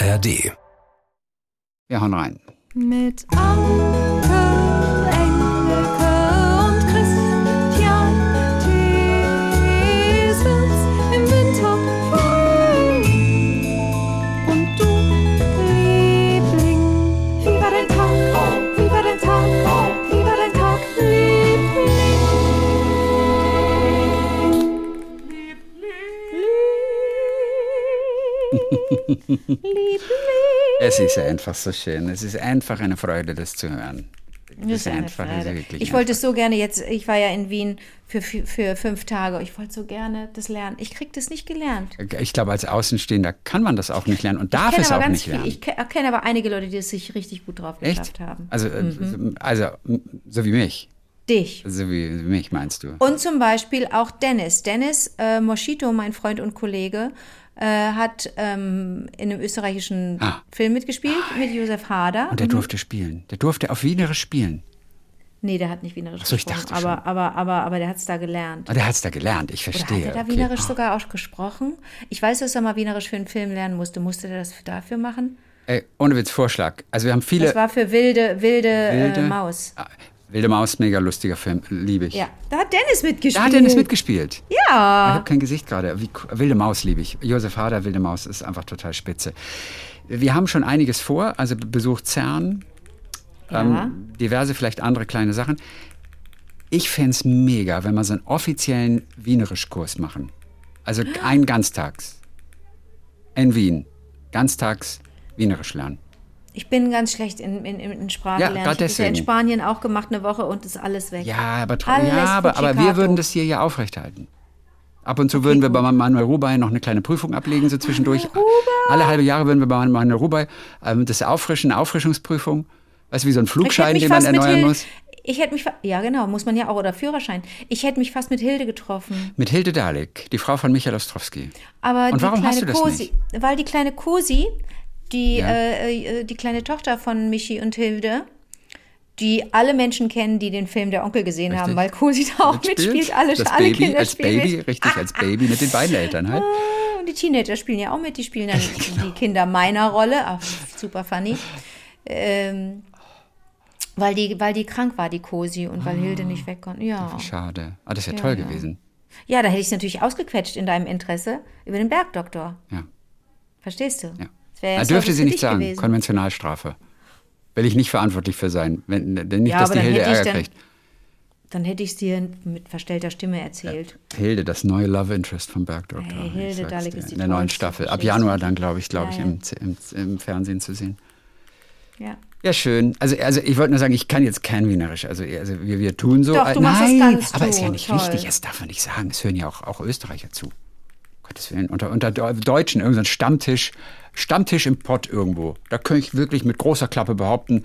ARD. Wir hauen rein. Mit Anke, Engelke und Christian Thiesens im Winter. Und du, Liebling, wie war dein Tag? Wie war dein Tag? Wie war dein Tag, Liebling? Liebling. Es ist einfach so schön. Es ist einfach eine Freude, das zu hören. Das ist einfach, ist wirklich Ich wollte es so gerne jetzt, ich war ja in Wien für, für, für fünf Tage. Ich wollte so gerne das lernen. Ich krieg das nicht gelernt. Ich glaube, als Außenstehender kann man das auch nicht lernen und darf es auch nicht viel. lernen. Ich ke- kenne aber einige Leute, die es sich richtig gut drauf Echt? geschafft haben. Also, äh, Mhm. also, so wie mich. Dich. So wie, wie mich meinst du. Und zum Beispiel auch Dennis. Dennis äh, Moschito, mein Freund und Kollege, äh, hat ähm, in einem österreichischen Ah. Film mitgespielt mit Josef Hader. Und der durfte spielen. Der durfte auf Wienerisch spielen. Nee, der hat nicht Wienerisch so, ich gesprochen, dachte schon. aber, aber, aber, aber der hat es da gelernt. Und der hat es da gelernt, ich Oder verstehe. hat er da okay. Wienerisch sogar auch gesprochen? Ich weiß, dass er mal Wienerisch für einen Film lernen musste. Musste er das dafür machen? Ey, ohne Witz, Vorschlag. Also wir haben viele... Das war für wilde, wilde, Wilde? Äh, Maus. Wilde Maus, mega lustiger Film, liebe ich. Ja, da hat Dennis mitgespielt. Da hat Dennis mitgespielt. Ich Ja. habe kein Gesicht gerade. Wie, Wilde Maus liebe ich. Josef Hader, Wilde Maus ist einfach total spitze. Wir haben schon einiges vor, also Besuch CERN, ja. ähm, diverse vielleicht andere kleine Sachen. Ich fände es mega, wenn wir so einen offiziellen Wienerischkurs machen. Also ein Ganztags. In Wien. Ganztags Wienerisch lernen. Ich bin ganz schlecht in, in, in Sprache Ja, lernen. Ich habe ja in. Spanien auch gemacht, eine Woche und ist alles weg. Ja, aber, ja, aber, aber wir würden das hier ja aufrechterhalten. Ab und zu würden wir bei Manuel Rubey noch eine kleine Prüfung ablegen, so zwischendurch. Alle halbe Jahre würden wir bei Manuel Rubey ähm, das Auffrischen, eine Auffrischungsprüfung. Weißt du, wie so ein Flugschein, den man erneuern muss. Ich hätte mich, ja genau, muss man ja auch, oder Führerschein. Ich hätte mich fast mit Hilde getroffen. Mit Hilde Dalek, die Frau von Michael Ostrowski. Aber Und die warum kleine hast du das Cosi, weil die kleine Cosi, die, Ja. äh, äh, die kleine Tochter von Michi und Hilde, die alle Menschen kennen, die den Film Der Onkel gesehen haben, weil Cosi da auch mitspielt. Alle, das alle Baby, Kinder als spielen Baby, mit. richtig, als Baby mit den beiden Eltern halt. Ah, Und die Teenager spielen ja auch mit, die spielen dann Genau. die Kinder meiner Rolle, auch super funny. Ähm, weil, die, weil die krank war, die Cosi, und weil Hilde nicht weg konnte. Ja. Schade. Ah, das wäre Ja, toll ja. gewesen. ja, da hätte ich es natürlich ausgequetscht in deinem Interesse über den Bergdoktor. Ja. Verstehst du? Ja. Das jetzt dürfte sie nicht sagen. gewesen. Konventionalstrafe. Will ich nicht verantwortlich für sein. Wenn, denn nicht, Ja, dass die Hilde Ärger dann- kriegt. Dann hätte ich es dir mit verstellter Stimme erzählt. Hilde, das neue Love Interest vom Bergdoktor. Hey, Hilde Dalek ist die In der neuen Staffel. Ab du? Januar dann, glaube ich, glaube Ja, ich, ja. im, im, im Fernsehen zu sehen. Ja. Ja, schön. Also, also ich wollte nur sagen, ich kann jetzt kein Wienerisch. Also, also wir, wir tun so. Doch, du äh, machst das Nein, ganz aber ist ja nicht toll. richtig. Das darf man nicht sagen. Es hören ja auch, auch Österreicher zu. Gottes Willen. Unter, unter Deu- Deutschen, irgendein Stammtisch, Stammtisch im Pott irgendwo. Da kann ich wirklich mit großer Klappe behaupten,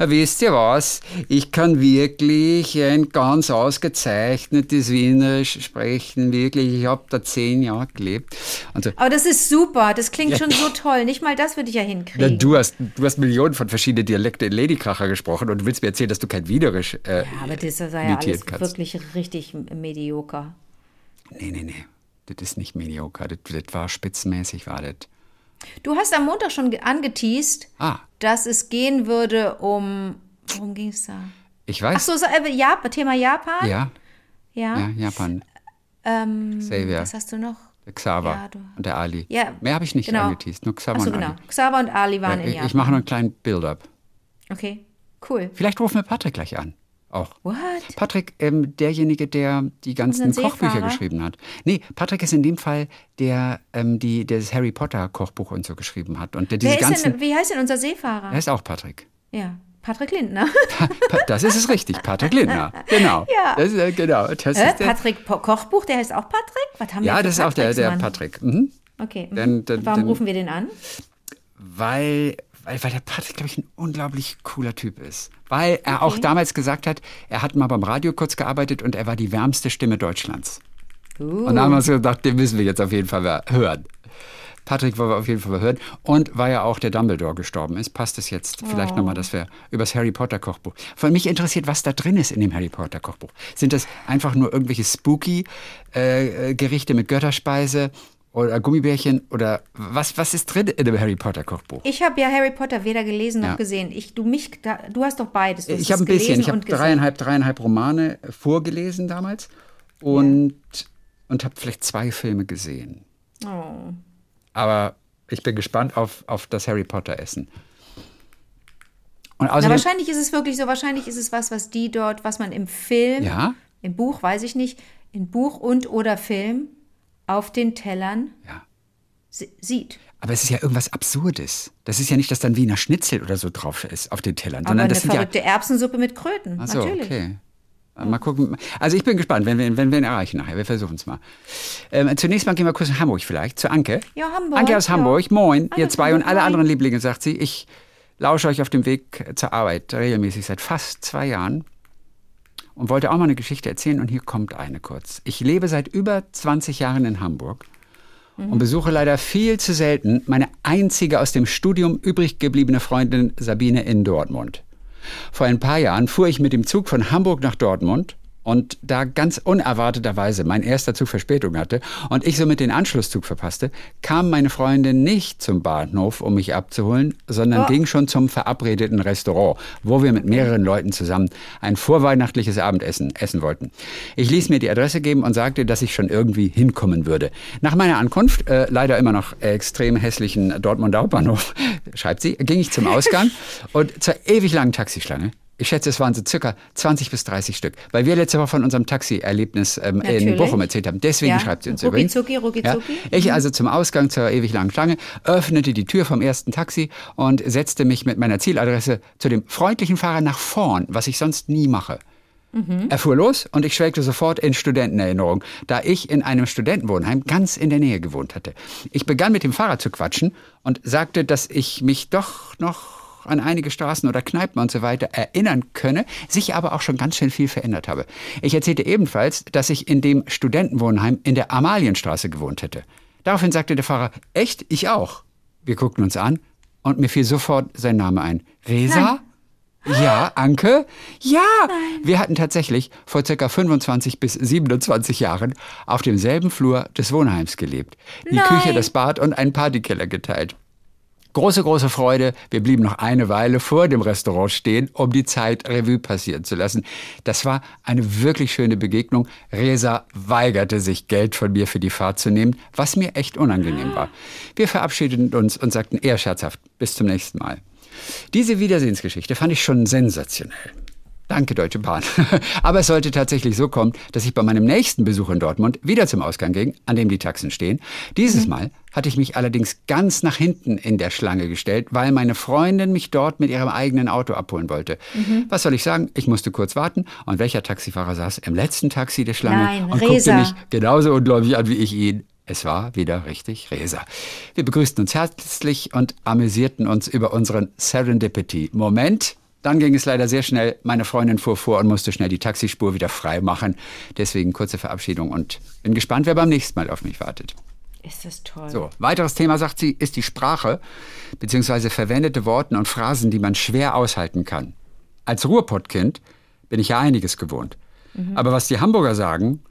"Ja, wisst ihr was, ich kann wirklich ein ganz ausgezeichnetes Wienerisch sprechen. Wirklich, ich habe da zehn Jahre gelebt. Und so, Aber das ist super. Das klingt schon so toll. Nicht mal das würde ich ja ja, hinkriegen. du, hast, du hast Millionen von verschiedenen Dialekten in Ladykracher gesprochen und du willst mir erzählen, dass du kein Wienerisch äh, ja, aber das ist ja alles kannst. wirklich richtig medioker. Nee, nee, nee. Das ist nicht mediocre. Das, das war spitzenmäßig, war das. Du hast am Montag schon ge- angeteased, Ah, dass es gehen würde um. Worum ging es da? ich Ach weiß. so, so äh, Japan, Thema Japan? Ja, Ja. ja, Japan. Ähm, Xavier. Was hast du noch? Xaver Ja, und der Ali. Ja, Mehr habe ich nicht genau. angeteased, nur Xaver so, und genau. Ali. Xaver und Ali waren Ja, in Japan. ich mache noch einen kleinen Build-up. Okay, cool. Vielleicht rufen wir Patrick gleich an. Auch. What? Patrick, ähm, derjenige, der die ganzen Kochbücher geschrieben hat. Nee, Patrick ist in dem Fall der, ähm, die, der das Harry Potter Kochbuch und so geschrieben hat. Und der diese ganzen. denn, wie heißt denn unser Seefahrer? er ist auch Patrick. Ja, Patrick Lindner. Das ist es richtig, Patrick Lindner. Genau. Ja. Das ist, äh, genau. Das Hä? ist der, Patrick po Kochbuch, der heißt auch Patrick? Was haben wir ja, für das ist auch der, der? Patrick. Mhm. Okay. mhm. Dann- dann- Warum dann- rufen wir den an? Weil, weil, weil der Patrick, glaube ich, ein unglaublich cooler Typ ist. Weil er auch Okay. damals gesagt hat, er hat mal beim Radio kurz gearbeitet und er war die wärmste Stimme Deutschlands. Uh. Und da haben wir uns gedacht, den müssen wir jetzt auf jeden Fall hören. Patrick wollen wir auf jeden Fall hören. Und weil ja auch der Dumbledore gestorben ist, passt es jetzt vielleicht Oh. nochmal, dass wir über das Harry Potter Kochbuch. Von mich interessiert, was da drin ist in dem Harry Potter Kochbuch. Sind das einfach nur irgendwelche spooky äh, äh, Gerichte mit Götterspeise? Oder Gummibärchen oder was, was ist drin in dem Harry Potter Kochbuch? Ich habe ja Harry Potter weder gelesen noch Ja. gesehen. Ich, du, mich, da, du hast doch beides. Ich habe ein bisschen, ich habe dreieinhalb, dreieinhalb Romane vorgelesen damals und, und habe vielleicht zwei Filme gesehen. Oh. Aber ich bin gespannt auf, auf das Harry Potter Essen. Und Na, wahrscheinlich ist es wirklich so, wahrscheinlich ist es was, was die dort, was man im Film, Ja? im Buch, weiß ich nicht, in Buch und oder Film auf den Tellern ja. si- sieht. Aber es ist ja irgendwas Absurdes. Das ist ja nicht, dass dann Wiener Schnitzel oder so drauf ist auf den Tellern, Aber eine das sind ja verrückte Erbsensuppe mit Kröten, Ach so, natürlich. okay. Mal gucken. Also ich bin gespannt, wenn wir, wenn wir ihn erreichen nachher. Wir versuchen es mal. Ähm, zunächst mal gehen wir kurz nach Hamburg vielleicht, zu Anke. Ja, Hamburg, Anke aus ja. Hamburg, moin, Anke ihr zwei und alle moin. anderen Lieblinge, sagt sie. Ich lausche euch auf dem Weg zur Arbeit regelmäßig seit fast zwei Jahren und wollte auch mal eine Geschichte erzählen und hier kommt eine kurz. Ich lebe seit über 20 Jahren in Hamburg und besuche leider viel zu selten meine einzige aus dem Studium übrig gebliebene Freundin Sabine in Dortmund. Vor ein paar Jahren fuhr ich mit dem Zug von Hamburg nach Dortmund und da ganz unerwarteterweise mein erster Zug Verspätung hatte und ich somit den Anschlusszug verpasste, kam meine Freundin nicht zum Bahnhof, um mich abzuholen, sondern Oh. ging schon zum verabredeten Restaurant, wo wir mit mehreren Leuten zusammen ein vorweihnachtliches Abendessen essen wollten. Ich ließ mir die Adresse geben und sagte, dass ich schon irgendwie hinkommen würde. Nach meiner Ankunft, äh, leider immer noch extrem hässlichen Dortmunder Hauptbahnhof, schreibt sie, ging ich zum Ausgang und zur ewig langen Taxischlange. Ich schätze, es waren so circa 20 bis 30 Stück, weil wir letzte Woche von unserem Taxi-Erlebnis ähm, in. Bochum erzählt haben. Deswegen Ja. schreibt sie uns Rucki-zucki, übrigens. rucki-zucki. Ich also zum Ausgang zur ewig langen Schlange, öffnete die Tür vom ersten Taxi und setzte mich mit meiner Zieladresse zu dem freundlichen Fahrer nach vorn, was ich sonst nie mache. Er fuhr los und ich schwelgte sofort in Studentenerinnerung, da ich in einem Studentenwohnheim ganz in der Nähe gewohnt hatte. Ich begann mit dem Fahrer zu quatschen und sagte, dass ich mich doch noch an einige Straßen oder Kneipen und so weiter erinnern könne, sich aber auch schon ganz schön viel verändert habe. Ich erzählte ebenfalls, dass ich in dem Studentenwohnheim in der Amalienstraße gewohnt hätte. Daraufhin sagte der Fahrer, echt, ich auch. Wir guckten uns an und mir fiel sofort sein Name ein. Resa? Ja, Anke? Ja! Wir hatten tatsächlich vor circa 25 bis 27 Jahren auf demselben Flur des Wohnheims gelebt. Die Nein. Küche, das Bad und einen Partykeller geteilt. Große, große Freude. Wir blieben noch eine Weile vor dem Restaurant stehen, um die Zeit Revue passieren zu lassen. Das war eine wirklich schöne Begegnung. Resa weigerte sich, Geld von mir für die Fahrt zu nehmen, was mir echt unangenehm war. Wir verabschiedeten uns und sagten eher scherzhaft, bis zum nächsten Mal. Diese Wiedersehensgeschichte fand ich schon sensationell. Danke, Deutsche Bahn. Aber es sollte tatsächlich so kommen, dass ich bei meinem nächsten Besuch in Dortmund wieder zum Ausgang ging, an dem die Taxen stehen. Dieses Mal hatte ich mich allerdings ganz nach hinten in der Schlange gestellt, weil meine Freundin mich dort mit ihrem eigenen Auto abholen wollte. Was soll ich sagen? Ich musste kurz warten. Und welcher Taxifahrer saß im letzten Taxi der Schlange Nein, und Resa. guckte mich genauso ungläubig an wie ich ihn. Es war wieder richtig Resa. Wir begrüßten uns herzlich und amüsierten uns über unseren Serendipity-Moment. Dann ging es leider sehr schnell. Meine Freundin fuhr vor und musste schnell die Taxispur wieder frei machen. Deswegen kurze Verabschiedung und bin gespannt, wer beim nächsten Mal auf mich wartet. Ist das toll. So, weiteres Thema, sagt sie, ist die Sprache, beziehungsweise verwendete Worte und Phrasen, die man schwer aushalten kann. Als Ruhrpottkind bin ich ja einiges gewohnt. Aber was die Hamburger sagen,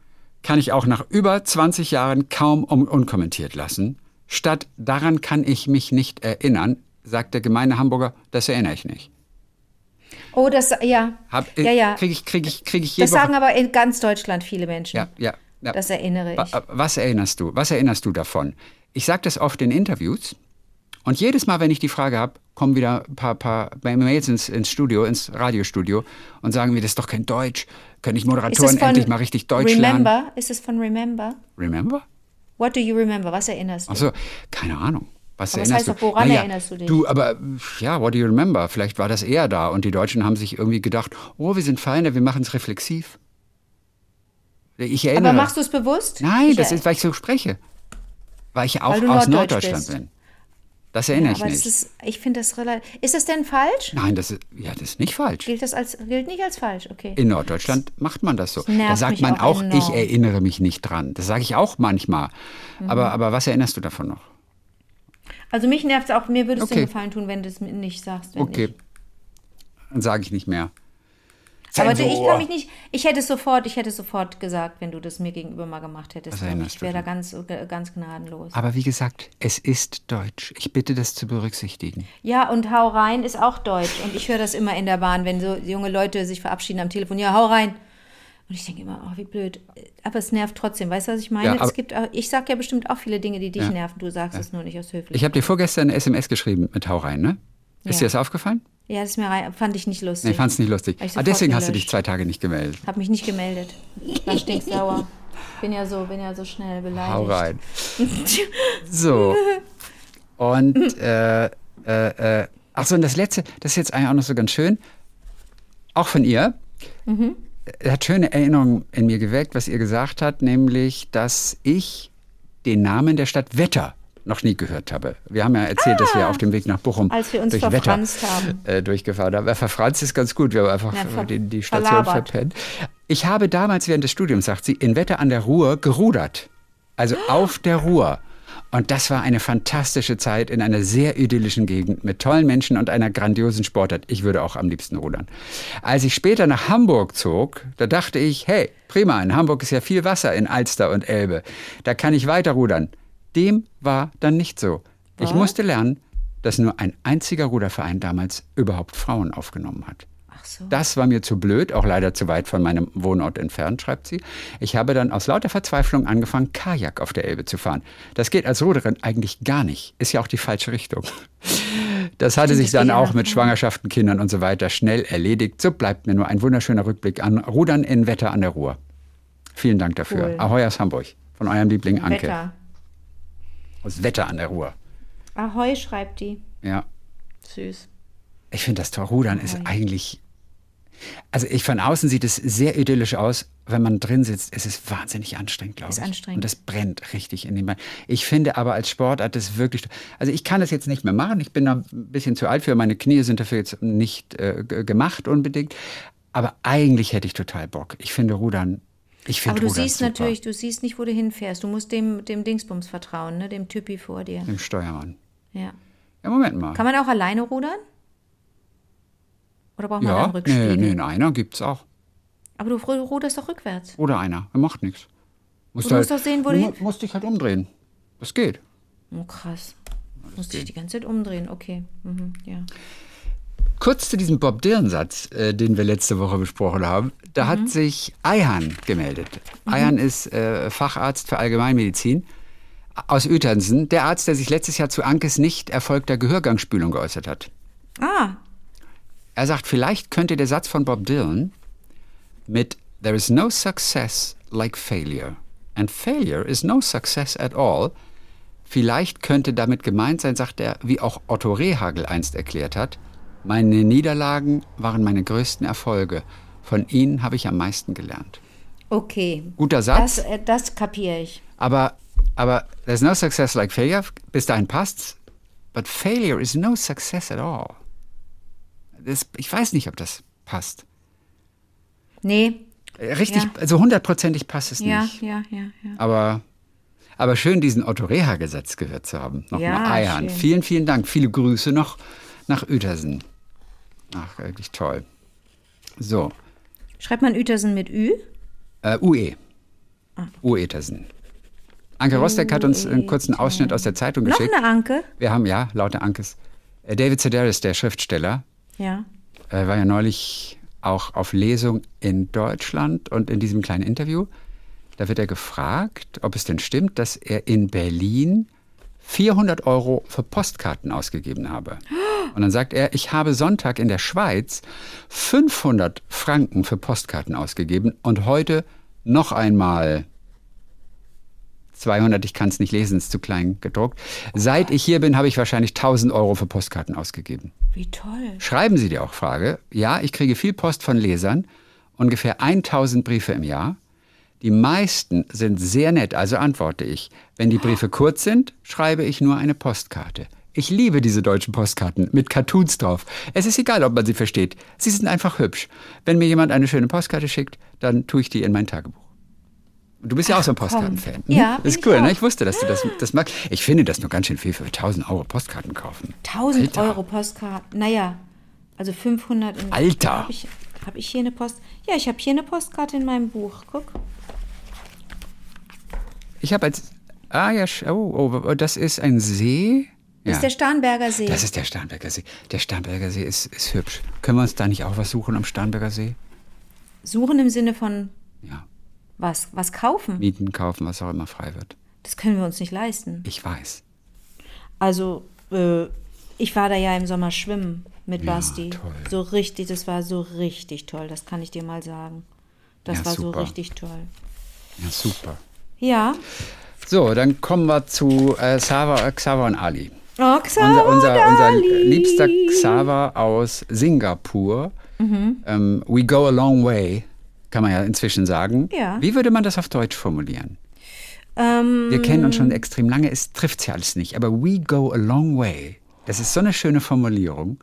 kann ich auch nach über 20 Jahren kaum um unkommentiert lassen. Statt daran kann ich mich nicht erinnern, sagt der gemeine Hamburger, das erinnere ich nicht. Oh, das, ja. Hab, ja, ja. Kriege ich, krieg ich, krieg ich Das sagen Woche. aber in ganz Deutschland viele Menschen. Ja, ja, ja. Das erinnere ich. Wa- Was erinnerst du? Was erinnerst du davon? Ich sage das oft in Interviews und jedes Mal, wenn ich die Frage habe, kommen wieder ein paar, paar Mails ins, ins Studio, ins Radiostudio und sagen mir, das ist doch kein Deutsch. Können Ist Moderatoren endlich mal richtig Deutsch lernen? Remember? Ist es von Remember? Remember? What do you remember? Was erinnerst du? Achso, keine Ahnung. Was Aber erinnerst heißt du? doch, woran erinnerst du dich? Du, aber ja, what do you remember? Vielleicht war das eher da und die Deutschen haben sich irgendwie gedacht, oh, wir sind feiner, wir machen es reflexiv. Ich erinnere. aber machst du es bewusst? Nein, Ich das ist, weil ich so spreche. Weil ich auch Weil aus Norddeutsch Norddeutschland bist. bin. Das erinnere ja, ich aber nicht. Das ist, ich finde das relativ. Ist das denn falsch? Nein, das ist, ja, das ist nicht falsch. Gilt das als gilt nicht als falsch? Okay. In Norddeutschland macht man das so. nervt Da sagt man auch auch, ich erinnere mich nicht dran. Das sage ich auch manchmal. Mhm. Aber, aber was erinnerst du davon noch? Also mich nervt es auch. Mir würde es Okay. den Gefallen tun, wenn du es mir nicht sagst. Okay. Ich. Dann sage ich nicht mehr. Aber ich kann mich nicht, ich hätte es sofort, ich hätte es sofort gesagt, wenn du das mir gegenüber mal gemacht hättest. Erinnerst ich wäre da ganz, ganz gnadenlos. Aber wie gesagt, es ist Deutsch. Ich bitte das zu berücksichtigen. Ja, und hau rein ist auch deutsch. Und ich höre das immer in der Bahn, wenn so junge Leute sich verabschieden am Telefon. Ja, hau rein. Und ich denke immer, oh, wie blöd. Aber es nervt trotzdem. Weißt du, was ich meine? Ja, es gibt auch, ich sage ja bestimmt auch viele Dinge, die dich Ja. nerven. Du sagst es nur nicht aus Höflichkeit. Ich habe dir vorgestern eine SMS geschrieben mit Hau rein, ne? Ist Ja. dir das aufgefallen? ja, das ist mir rein, fand ich nicht lustig. Nee, fand's nicht lustig. Ah, deswegen hast du gelöscht. dich zwei Tage nicht gemeldet. Hab mich nicht gemeldet. War stinksauer. Bin ja so, bin ja so schnell beleidigt. Hau rein. So. Und, äh, äh, äh, ach so, und das letzte, das ist jetzt eigentlich auch noch so ganz schön. Auch von ihr. Er hat schöne Erinnerungen in mir geweckt, was ihr gesagt hat, nämlich, dass ich den Namen der Stadt Wetter noch nie gehört habe. Wir haben ja erzählt, dass wir auf dem Weg nach Bochum Ah. Als wir uns durch Wetter haben. Äh, durchgefahren haben. Ja, Verfranst ist ganz gut, wir haben einfach Ja, die, die Station verlabert. verpennt. Ich habe damals während des Studiums, sagt sie, in Wetter an der Ruhr gerudert. Also auf der Ruhr. Und das war eine fantastische Zeit in einer sehr idyllischen Gegend mit tollen Menschen und einer grandiosen Sportart. Ich würde auch am liebsten rudern. Als ich später nach Hamburg zog, da dachte ich, hey, prima, in Hamburg ist ja viel Wasser in Alster und Elbe. Da kann ich weiter rudern. Dem war dann nicht so. Ich musste lernen, dass nur ein einziger Ruderverein damals überhaupt Frauen aufgenommen hat. So. Das war mir zu blöd, auch leider zu weit von meinem Wohnort entfernt, schreibt sie. Ich habe dann aus lauter Verzweiflung angefangen, Kajak auf der Elbe zu fahren. Das geht als Ruderin eigentlich gar nicht. Ist ja auch die falsche Richtung. Das hatte sich dann auch mit. Schwangerschaften, Kindern und so weiter schnell erledigt. So bleibt mir nur ein wunderschöner Rückblick an Rudern in Wetter an der Ruhr. Vielen Dank dafür. Cool. Ahoi aus Hamburg. Von eurem Liebling Anke. Wetter. Aus Wetter an der Ruhr. Ahoi, schreibt die. Ja. Süß. Ich finde, das Torrudern ist eigentlich. Also ich von außen sieht es sehr idyllisch aus. Wenn man drin sitzt, ist es wahnsinnig anstrengend, glaube Ist ich. anstrengend. Und das brennt richtig in den Beinen. Ich finde aber als Sportart das wirklich. Also ich kann das jetzt nicht mehr machen. Ich bin da ein bisschen zu alt für. Meine Knie sind dafür jetzt nicht äh, gemacht unbedingt. Aber eigentlich hätte ich total Bock. Ich finde Rudern. Ich finde Aber du Rudern siehst super. natürlich, du siehst nicht, wo du hinfährst. Du musst dem, dem Dingsbums vertrauen, ne? dem Typi vor dir. Dem Steuermann. Ja. Ja, Moment mal. Kann man auch alleine rudern? Oder braucht man ja, einen Rückspiegel? nee, nee, einer gibt's auch. Aber du ru- ruderst doch rückwärts. Oder einer. Er macht nichts. Musst Du musst doch sehen, wo du hin- musst dich halt umdrehen. Das geht. Oh, krass. Muss dich die ganze Zeit umdrehen. Okay. Mhm, ja. Kurz zu diesem Bob Dylan-Satz, äh, den wir letzte Woche besprochen haben. Da Mhm. hat sich Eihan gemeldet. Eihan ist äh, Facharzt für Allgemeinmedizin aus Uetersen. Der Arzt, der sich letztes Jahr zu Ankes nicht erfolgter Gehörgangsspülung geäußert hat. Ah, Er sagt, vielleicht könnte der Satz von Bob Dylan mit There is no success like failure and failure is no success at all. Vielleicht könnte damit gemeint sein, sagt er, wie auch Otto Rehagel einst erklärt hat, meine Niederlagen waren meine größten Erfolge. Von ihnen habe ich am meisten gelernt. okay. Guter Satz, Das, äh, das kapiere ich. aber, aber there's no success like failure. Bis dahin passt's. But failure is no success at all. Das, ich weiß nicht, ob das passt. Nee. Richtig, Ja. also hundertprozentig passt es Ja, nicht. ja, ja, ja. Aber, aber schön, diesen Otto Reha-Gesetz gehört zu haben. Nochmal Ja, Eiern. schön. Vielen, vielen Dank. Viele Grüße noch nach Uetersen. Ach, wirklich toll. So, Schreibt man Uetersen mit Ü? äh, UE. Ah. Uetersen. Anke Rostek hat uns einen kurzen Ausschnitt aus der Zeitung Noch geschickt. eine Anke? Wir haben, ja, lauter Ankes. Äh, David Sedaris, der Schriftsteller, Ja. äh, war ja neulich auch auf Lesung in Deutschland und in diesem kleinen Interview, da wird er gefragt, ob es denn stimmt, dass er in Berlin 400 Euro für Postkarten ausgegeben habe. Und dann sagt er, ich habe Sonntag in der Schweiz 500 Franken für Postkarten ausgegeben und heute noch einmal 200, ich kann es nicht lesen, ist zu klein gedruckt. Seit ich hier bin, habe ich wahrscheinlich 1000 Euro für Postkarten ausgegeben. Wie toll. Schreiben Sie dir auch Frage. Ja, ich kriege viel Post von Lesern, ungefähr 1000 Briefe im Jahr. Die meisten sind sehr nett, also antworte ich. Wenn die Briefe kurz sind, schreibe ich nur eine Postkarte. Ich liebe diese deutschen Postkarten mit Cartoons drauf. Es ist egal, ob man sie versteht. Sie sind einfach hübsch. Wenn mir jemand eine schöne Postkarte schickt, dann tue ich die in mein Tagebuch. Du bist ja auch so ein Postkartenfan. hm? Ja, ist ich cool, auch. ne? Ich wusste, dass du das, das magst. Ich finde das nur ganz schön viel für 1000 Euro Postkarten kaufen. 1000 Alter. Euro Postkarten. Naja, also 500 in Alter. Hab ich, Habe ich hier eine Post? Ja, ich habe hier eine Postkarte in meinem Buch. Guck. Ich habe als. Ah ja, sch- oh, oh, das ist ein See. Das Ja. ist der Starnberger See. Das ist der Starnberger See. Der Starnberger See ist, ist hübsch. Können wir uns da nicht auch was suchen am Starnberger See? Suchen im Sinne von Ja. Was? Was kaufen? Mieten, kaufen, was auch immer frei wird. Das können wir uns nicht leisten. Ich weiß. Also, äh, ich war da ja im Sommer schwimmen mit Ja, Basti. toll. So richtig, das war so richtig toll, das kann ich dir mal sagen. Das Ja, war so super. richtig toll. Ja, super. Ja. So, dann kommen wir zu äh, Xaver, äh, Xaver und Ali. Oh, Unser, unser, unser Ali. liebster Xaver aus Singapur. Mhm. Ähm, we go a long way, kann man ja inzwischen sagen. Ja. Wie würde man das auf Deutsch formulieren? Ähm, Wir kennen uns schon extrem lange, es trifft ja alles nicht. Aber we go a long way, das ist so eine schöne Formulierung.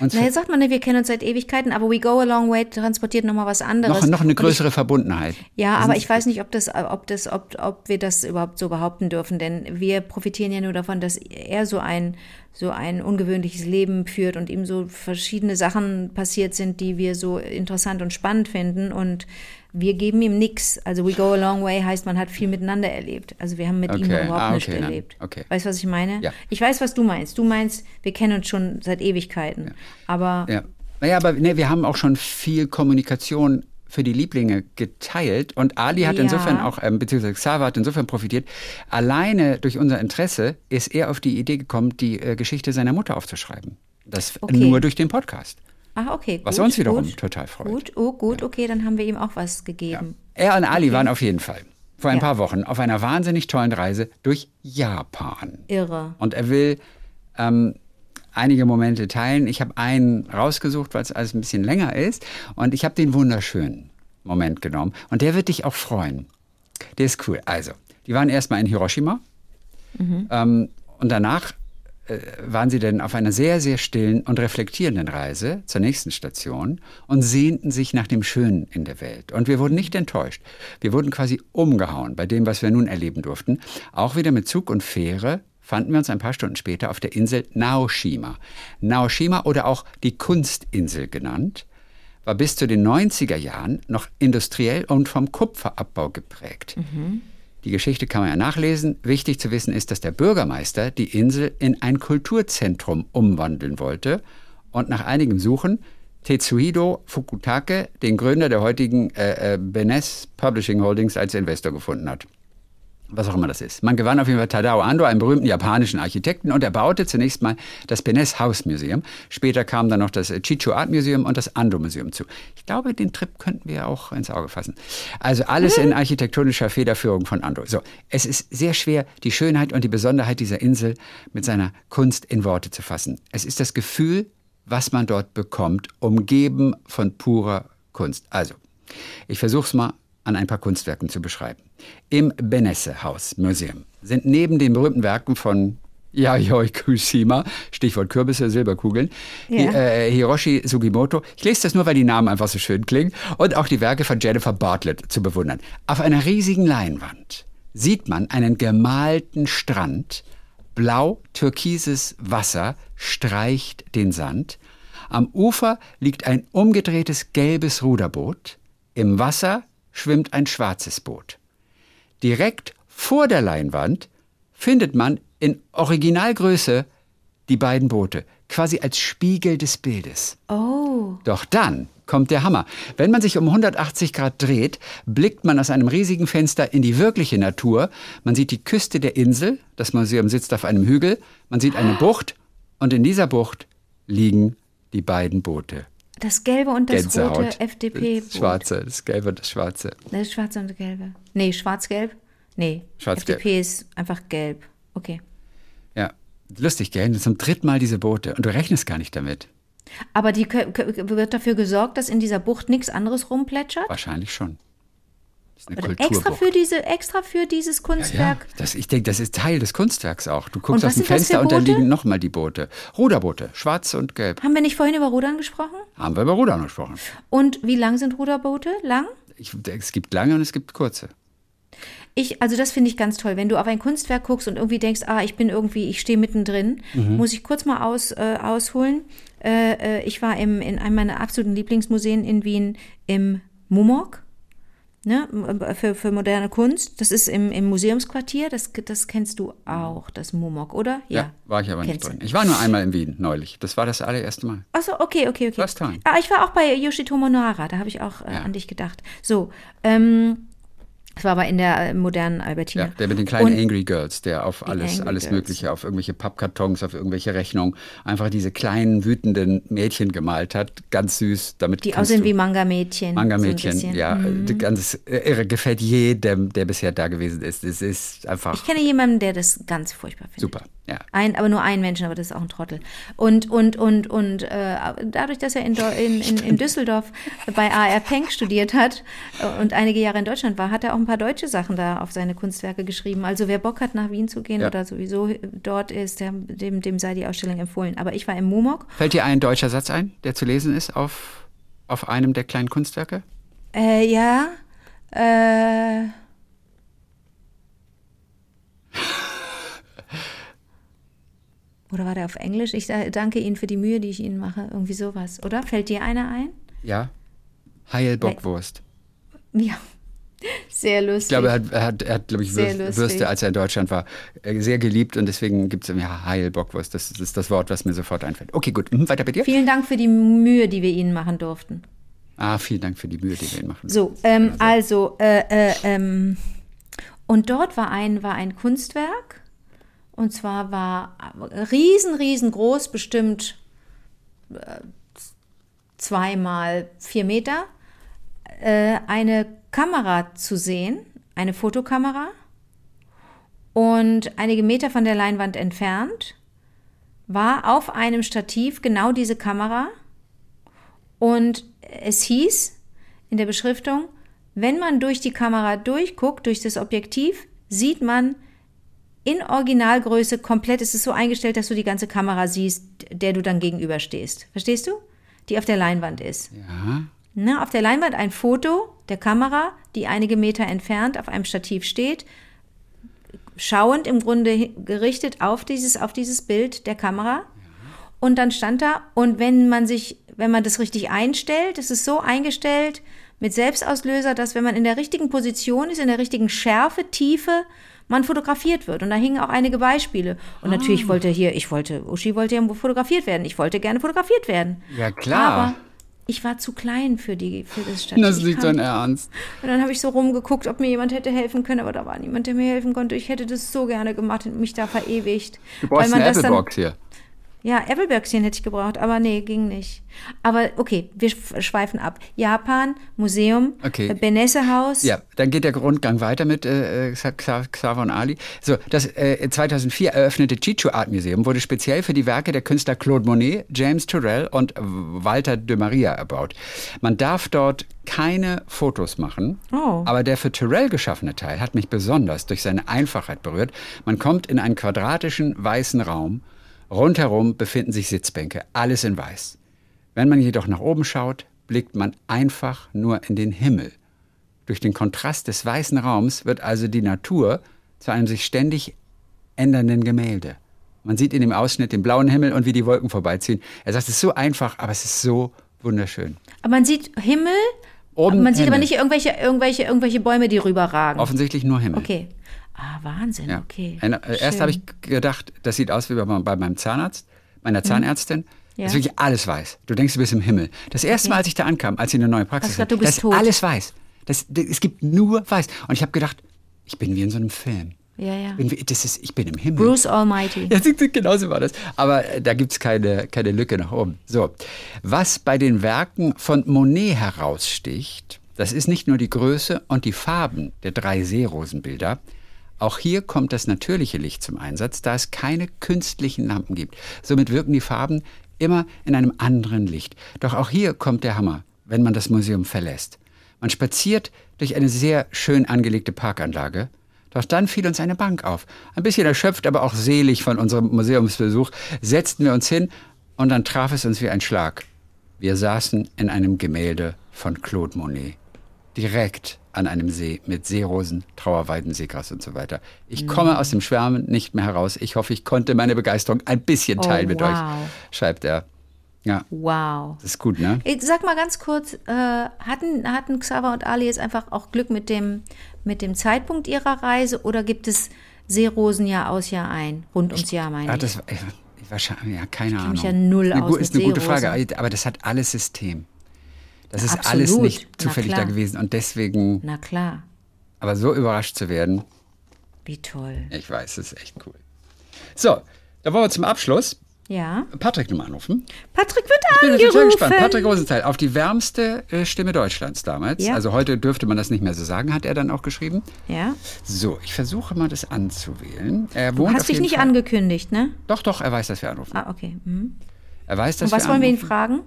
Na, jetzt sagt man, wir kennen uns seit Ewigkeiten, aber We Go a Long Way transportiert nochmal was anderes. noch, noch eine größere Verbundenheit. Ich, ja, Wir aber ich weiß nicht, ob, das, ob, das, ob, ob wir das überhaupt so behaupten dürfen, denn wir profitieren ja nur davon, dass er so ein, so ein ungewöhnliches Leben führt und ihm so verschiedene Sachen passiert sind, die wir so interessant und spannend finden und wir geben ihm nichts. Also We Go a Long Way heißt, man hat viel miteinander erlebt. Also wir haben mit ihm Okay, überhaupt ah, nichts okay, dann- erlebt. okay. Weißt du, was ich meine? Ja. Ich weiß, was du meinst. Du meinst, wir kennen uns schon seit Ewigkeiten. Aber Ja. Naja, aber nee, wir haben auch schon viel Kommunikation für die Lieblinge geteilt und Ali hat Ja. insofern auch, ähm, beziehungsweise Xaver hat insofern profitiert. Alleine durch unser Interesse ist er auf die Idee gekommen, die äh, Geschichte seiner Mutter aufzuschreiben. Das Okay. nur durch den Podcast. Ah, okay. Was gut, uns wiederum gut, total freut. Gut, oh, gut, okay, dann haben wir ihm auch was gegeben. Er und Ali waren auf jeden Fall vor ein Ja. paar Wochen auf einer wahnsinnig tollen Reise durch Japan. Irre. Und er will ähm, einige Momente teilen. Ich habe einen rausgesucht, weil es alles ein bisschen länger ist. Und ich habe den wunderschönen Moment genommen. Und der wird dich auch freuen. Der ist cool. Also, die waren erstmal in Hiroshima. Ähm, und danach waren sie dann auf einer sehr, sehr stillen und reflektierenden Reise zur nächsten Station und sehnten sich nach dem Schönen in der Welt. Und wir wurden nicht enttäuscht. Wir wurden quasi umgehauen bei dem, was wir nun erleben durften. Auch wieder mit Zug und Fähre fanden wir uns ein paar Stunden später auf der Insel Naoshima. Naoshima oder auch die Kunstinsel genannt, war bis zu den 90er Jahren noch industriell und vom Kupferabbau geprägt. Die Geschichte kann man ja nachlesen. Wichtig zu wissen ist, dass der Bürgermeister die Insel in ein Kulturzentrum umwandeln wollte und nach einigem Suchen Tetsuhiro Fukutake, den Gründer der heutigen äh, äh, Benes Publishing Holdings, als Investor gefunden hat. Was auch immer das ist. Man gewann auf jeden Fall Tadao Ando, einen berühmten japanischen Architekten, und er baute zunächst mal das Benes House Museum. Später kam dann noch das Chicho Art Museum und das Ando Museum zu. Ich glaube, den Trip könnten wir auch ins Auge fassen. Also alles in architektonischer Federführung von Ando. So, es ist sehr schwer, die Schönheit und die Besonderheit dieser Insel mit seiner Kunst in Worte zu fassen. Es ist das Gefühl, was man dort bekommt, umgeben von purer Kunst. Also, ich versuche es mal an ein paar Kunstwerken zu beschreiben. Im Benesse House Museum sind neben den berühmten Werken von Yayoi Kushima, Stichwort Kürbisse, Silberkugeln, Ja. Äh, Hiroshi Sugimoto, ich lese das nur, weil die Namen einfach so schön klingen, und auch die Werke von Jennifer Bartlett zu bewundern. Auf einer riesigen Leinwand sieht man einen gemalten Strand, blau-türkises Wasser streicht den Sand, am Ufer liegt ein umgedrehtes gelbes Ruderboot, im Wasser schwimmt ein schwarzes Boot. Direkt vor der Leinwand findet man in Originalgröße die beiden Boote, quasi als Spiegel des Bildes. Oh, Doch dann kommt der Hammer. Wenn man sich um 180 Grad dreht, blickt man aus einem riesigen Fenster in die wirkliche Natur. Man sieht die Küste der Insel, das Museum sitzt auf einem Hügel, man sieht eine Bucht und in dieser Bucht liegen die beiden Boote. Das gelbe und das Gänsehaut. rote FDP. Das Schwarze, das Gelbe und das Schwarze. Das schwarze und gelbe. Nee, schwarz-gelb? Nee, Schwarz-gelb. FDP ist einfach gelb. Okay. Ja, lustig, gell? Zum dritten Mal diese Boote und du rechnest gar nicht damit. Aber die wird dafür gesorgt, dass in dieser Bucht nichts anderes rumplätschert? Wahrscheinlich schon. Das ist eine Oder Kulturbucht. Extra für diese, extra für dieses Ja, Kunstwerk? das, ich denke, das ist Teil des Kunstwerks auch. Du guckst aus dem Fenster und da Boote? liegen nochmal die Boote. Ruderboote, schwarz und gelb. Haben wir nicht vorhin über Rudern gesprochen? Haben wir über Rudern gesprochen. Und wie lang sind Ruderboote? Lang? Ich, es gibt lange und es gibt kurze. Ich, also das finde ich ganz toll. Wenn du auf ein Kunstwerk guckst und irgendwie denkst, ah, ich bin irgendwie, ich stehe mittendrin, Mhm. muss ich kurz mal aus, äh, ausholen. Äh, äh, ich war im, in einem meiner absoluten Lieblingsmuseen in Wien im Mumok. Ne, für, für moderne Kunst. Das ist im, im Museumsquartier. Das, das kennst du auch, das Mumok, oder? Ja, war ich aber nicht drin. Ich war nur einmal in Wien neulich. Das war das allererste Mal. Achso, okay, okay, okay. First time. Ah, ich war auch bei Yoshitomo Nohara, da habe ich auch äh, Ja. an dich gedacht. So, ähm, das war aber in der äh, modernen Albertina. Ja, der mit den kleinen Und- Angry Girls, der auf alles, Angry alles Girls. Mögliche, auf irgendwelche Pappkartons, auf irgendwelche Rechnungen, einfach diese kleinen, wütenden Mädchen gemalt hat. Ganz süß. Damit Die aussehen wie Manga-Mädchen. Manga-Mädchen, so ja, Mhm. ganz äh, irre, gefällt jedem, der bisher da gewesen ist. Es ist einfach Ich kenne jemanden, der das ganz furchtbar findet. super. Ja. Ein, aber nur einen Menschen, aber das ist auch ein Trottel. Und, und, und, und äh, dadurch, dass er in, in, in, in Düsseldorf bei AR Penck studiert hat äh, und einige Jahre in Deutschland war, hat er auch ein paar deutsche Sachen da auf seine Kunstwerke geschrieben. Also wer Bock hat, nach Wien zu gehen Ja. oder sowieso dort ist, der, dem, dem sei die Ausstellung empfohlen. Aber ich war im Mumok. Fällt dir ein deutscher Satz ein, der zu lesen ist auf, auf einem der kleinen Kunstwerke? Äh, ja. Äh, oder war der auf Englisch? Ich da- danke Ihnen für die Mühe, die ich Ihnen mache. Irgendwie sowas, oder? Fällt dir einer ein? Ja. Heil Bockwurst. Ja. Sehr lustig. Ich glaube, er hat, er hat, er hat glaube ich, Würst. Würste, als er in Deutschland war, äh, sehr geliebt und deswegen gibt es ja Heil Bockwurst. Das, ist das Wort, was mir sofort einfällt. Okay, gut. Mhm, weiter bei dir. Vielen Dank für die Mühe, die wir Ihnen machen durften. Ah, vielen Dank für die Mühe, die wir Ihnen machen. So, ähm, also, äh, äh, ähm, und dort war ein, war ein Kunstwerk. Und zwar war riesen, riesengroß, bestimmt äh, zweimal vier Meter, äh, eine Kamera zu sehen, eine Fotokamera. Und einige Meter von der Leinwand entfernt war auf einem Stativ genau diese Kamera. Und es hieß in der Beschriftung, wenn man durch die Kamera durchguckt, durch das Objektiv, sieht man in Originalgröße komplett, es ist so eingestellt, dass du die ganze Kamera siehst, der du dann gegenüberstehst. Verstehst du? Die auf der Leinwand ist. Ja. Ne, auf der Leinwand ein Foto der Kamera, die einige Meter entfernt auf einem Stativ steht, schauend im Grunde gerichtet auf dieses, auf dieses Bild der Kamera. Und dann stand da, und wenn man sich, wenn man das richtig einstellt, es ist so eingestellt mit Selbstauslöser, dass wenn man in der richtigen Position ist, in der richtigen Schärfe, Tiefe, man fotografiert wird. Und da hingen auch einige Beispiele. Und natürlich wollte hier, ich wollte, Uschi wollte ja fotografiert werden. Ich wollte gerne fotografiert werden. Ja, klar. Aber ich war zu klein für, die, für das Stativ. Das kam- dein Ernst. und dann habe ich so rumgeguckt, ob mir jemand hätte helfen können, aber da war niemand, der mir helfen konnte. Ich hätte das so gerne gemacht und mich da verewigt. Du brauchst man eine das dann- Applebox hier. Ja, Applebirkschen hätte ich gebraucht, aber nee, ging nicht. Aber okay, wir sch- schweifen ab. Japan, Museum, Okay. äh, Benesse-Haus. Ja, dann geht der Rundgang weiter mit äh, Xa- Xa- Xaver und Ali. So, das äh, 2004 eröffnete Chichu Art Museum wurde speziell für die Werke der Künstler Claude Monet, James Turrell und Walter de Maria erbaut. Man darf dort keine Fotos machen, Oh. aber der für Turrell geschaffene Teil hat mich besonders durch seine Einfachheit berührt. Man kommt in einen quadratischen weißen Raum. Rundherum befinden sich Sitzbänke, alles in weiß. Wenn man jedoch nach oben schaut, blickt man einfach nur in den Himmel. Durch den Kontrast des weißen Raums wird also die Natur zu einem sich ständig ändernden Gemälde. Man sieht in dem Ausschnitt den blauen Himmel und wie die Wolken vorbeiziehen. Er sagt, es ist so einfach, aber es ist so wunderschön. Aber man sieht Himmel, Oben man sieht aber Himmel. nicht irgendwelche, irgendwelche, irgendwelche Bäume, die rüberragen. Offensichtlich nur Himmel. Okay. Ah, Wahnsinn, Ja. okay. Ein, äh, erst habe ich gedacht, das sieht aus wie bei, bei meinem Zahnarzt, meiner Zahnärztin. Mhm. Ja. Das ist wirklich alles weiß. Du denkst, du bist im Himmel. Das erste Mal, als ich da ankam, als sie eine neue Praxis bist das alles weiß. Das, das, es gibt nur weiß. Und ich habe gedacht, ich bin wie in so einem Film. Ja, ja. Ich bin, wie, das ist, ich bin im Himmel. Bruce Almighty. Ja, genauso war das. Aber äh, da gibt es keine, keine Lücke nach oben. So, was bei den Werken von Monet heraussticht, das ist nicht nur die Größe und die Farben der drei Seerosenbilder. Auch hier kommt das natürliche Licht zum Einsatz, da es keine künstlichen Lampen gibt. Somit wirken die Farben immer in einem anderen Licht. Doch auch hier kommt der Hammer, wenn man das Museum verlässt. Man spaziert durch eine sehr schön angelegte Parkanlage. Doch dann fiel uns eine Bank auf. Ein bisschen erschöpft, aber auch selig von unserem Museumsbesuch, setzten wir uns hin und dann traf es uns wie ein Schlag. Wir saßen in einem Gemälde von Claude Monet. Direkt an einem See mit Seerosen, Trauerweiden, Seegras und so weiter. Ich komme aus dem Schwärmen nicht mehr heraus. Ich hoffe, ich konnte meine Begeisterung ein bisschen teilen mit euch, Oh, wow. schreibt er. Ja, Wow. das ist gut, ne? Ey, Sag mal ganz kurz, äh, hatten, hatten Xaver und Ali jetzt einfach auch Glück mit dem, mit dem Zeitpunkt ihrer Reise oder gibt es Seerosen Jahr aus, Jahr ein? Rund ums Jahr, meine Ja, ich. das, äh, wahrscheinlich, ja, keine Ahnung. mich ja null Eine aus mit ist eine gute. Frage, aber das hat alles System. Das ist Absolut. alles nicht zufällig da gewesen und deswegen, Na klar, aber so überrascht zu werden, wie toll. ich weiß, das ist echt cool. So, da wollen wir zum Abschluss Ja. Patrick nochmal anrufen. Patrick wird Ich bin angerufen. total gespannt. Patrick Rosenthal auf die wärmste äh, Stimme Deutschlands damals. Ja. Also heute dürfte man das nicht mehr so sagen, hat er dann auch geschrieben. Ja. So, ich versuche mal das anzuwählen. Er Du wohnt auf hast dich nicht Fall- angekündigt, ne? Doch, doch, er weiß, dass wir anrufen. Ah, okay. Mhm. Er weiß, dass Und was wir wollen wir ihn fragen?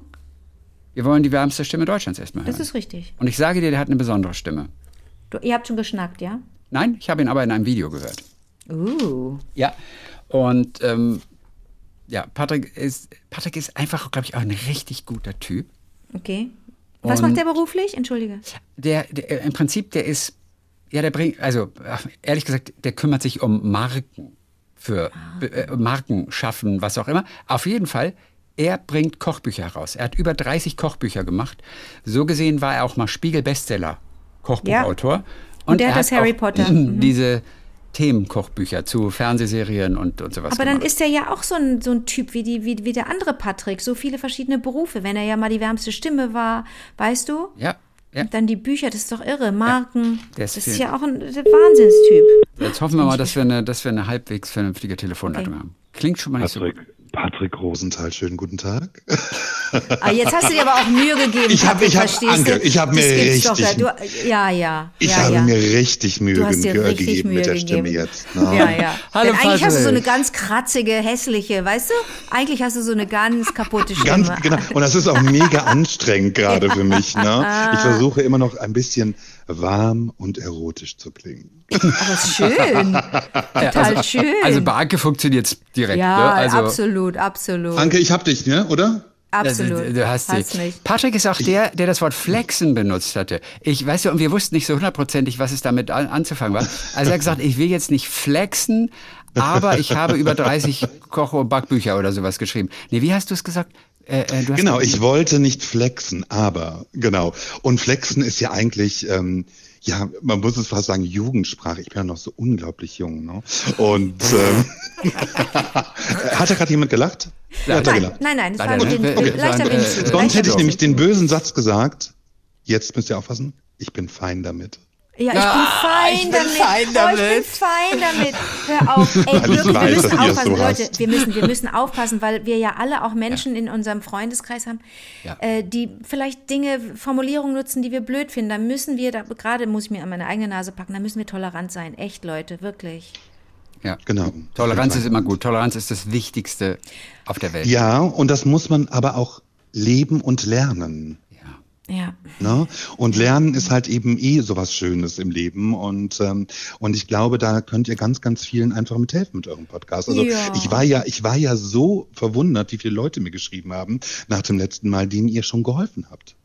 Wir wollen die wärmste Stimme Deutschlands erstmal hören. Das ist richtig. Und ich sage dir, der hat eine besondere Stimme. Du, ihr habt schon geschnackt, ja? Nein, ich habe ihn aber in einem Video gehört. Uh. Ja. Und ähm, ja, Patrick ist, Patrick ist einfach, glaube ich, auch ein richtig guter Typ. Okay. Was Und- macht der beruflich? Entschuldige. Der, der im Prinzip, der ist, ja, der bringt, also ehrlich gesagt, der kümmert sich um Marken für äh, Marken schaffen, was auch immer. Auf jeden Fall, er bringt Kochbücher heraus. Er hat über 30 Kochbücher gemacht. So gesehen war er auch mal Spiegel-Bestseller Kochbuchautor. Und der er hat das Harry auch Potter. Mhm. Diese Themenkochbücher zu Fernsehserien und, und sowas Aber dann gemacht. ist er ja auch so ein, so ein Typ wie, die, wie, wie der andere Patrick. So viele verschiedene Berufe. Wenn er ja mal die wärmste Stimme war, weißt du? ja, ja. Und dann die Bücher, das ist doch irre. Marken. ist das ist ja auch ein Wahnsinnstyp. Jetzt hoffen wir mal, dass wir eine, dass wir eine halbwegs vernünftige Telefonleitung Okay. haben. Klingt schon mal nicht so gut. Patrick, Rosenthal, schönen guten Tag. Ah, jetzt hast du dir aber auch Mühe gegeben. Ich hab- Patrick, ich hab- Anke, ich hab mir doch richtig- gar- Du, ja, ja. Ich ja, habe ja. mir richtig Mühe Du hast dir ge richtig gegeben Mühe mit der gegeben. Stimme jetzt. ne? Ja, ja. Hallo, Denn eigentlich hast du so eine ganz kratzige, hässliche, weißt du? Eigentlich hast du so eine ganz kaputte Stimme. Ganz genau. Und das ist auch mega anstrengend gerade für mich. Ne? Ich versuche immer noch ein bisschen warm und erotisch zu klingen. Aber ist schön. Total schön. Also bei Anke funktioniert es direkt. ja, ne? also, absolut, absolut. Anke, ich hab dich, ne? oder? absolut. Also, du hast mich. Patrick ist auch der, der das Wort flexen benutzt hatte. Ich weiß ja, und wir wussten nicht so hundertprozentig, was es damit an, anzufangen war. Also er hat gesagt, ich will jetzt nicht flexen, aber ich habe über 30 Koch- und Backbücher oder sowas geschrieben. Nee, wie hast du es gesagt? Äh, äh, du hast Genau, ich wollte nicht flexen, aber genau. Und flexen ist ja eigentlich, ähm, ja, man muss es fast sagen, Jugendsprache. Ich bin ja noch so unglaublich jung. Ne? Und ähm, hat da gerade jemand gelacht? Ja, hat er Nein, gelacht. nein, nein, das war nicht. Wind, Okay. leichter Windzug. sonst hätte ich nämlich den bösen Satz gesagt. Jetzt müsst ihr aufpassen. Ich bin fein damit. Ja, ich Ah, ich bin bin fein damit. fein Oh, ich damit. bin fein damit. Hör auf. Ey, ich wirklich, wir weiß, müssen aufpassen, so Leute. Wir müssen, wir müssen aufpassen, weil wir ja alle auch Menschen in unserem Freundeskreis haben, Ja. äh, die vielleicht Dinge, Formulierungen nutzen, die wir blöd finden. Da müssen wir, da, gerade muss ich mir an meine eigene Nase packen, da müssen wir tolerant sein. Echt, Leute, wirklich. ja. Genau. Toleranz ist immer gut. Toleranz ist das Wichtigste auf der Welt. Ja, und das muss man aber auch leben und lernen. Ja. Ne? Und Lernen ist halt eben eh sowas Schönes im Leben. Und, ähm, und ich glaube, da könnt ihr ganz, ganz vielen einfach mithelfen mit eurem Podcast. Also Ja. ich war ja, ich war ja so verwundert, wie viele Leute mir geschrieben haben nach dem letzten Mal, denen ihr schon geholfen habt.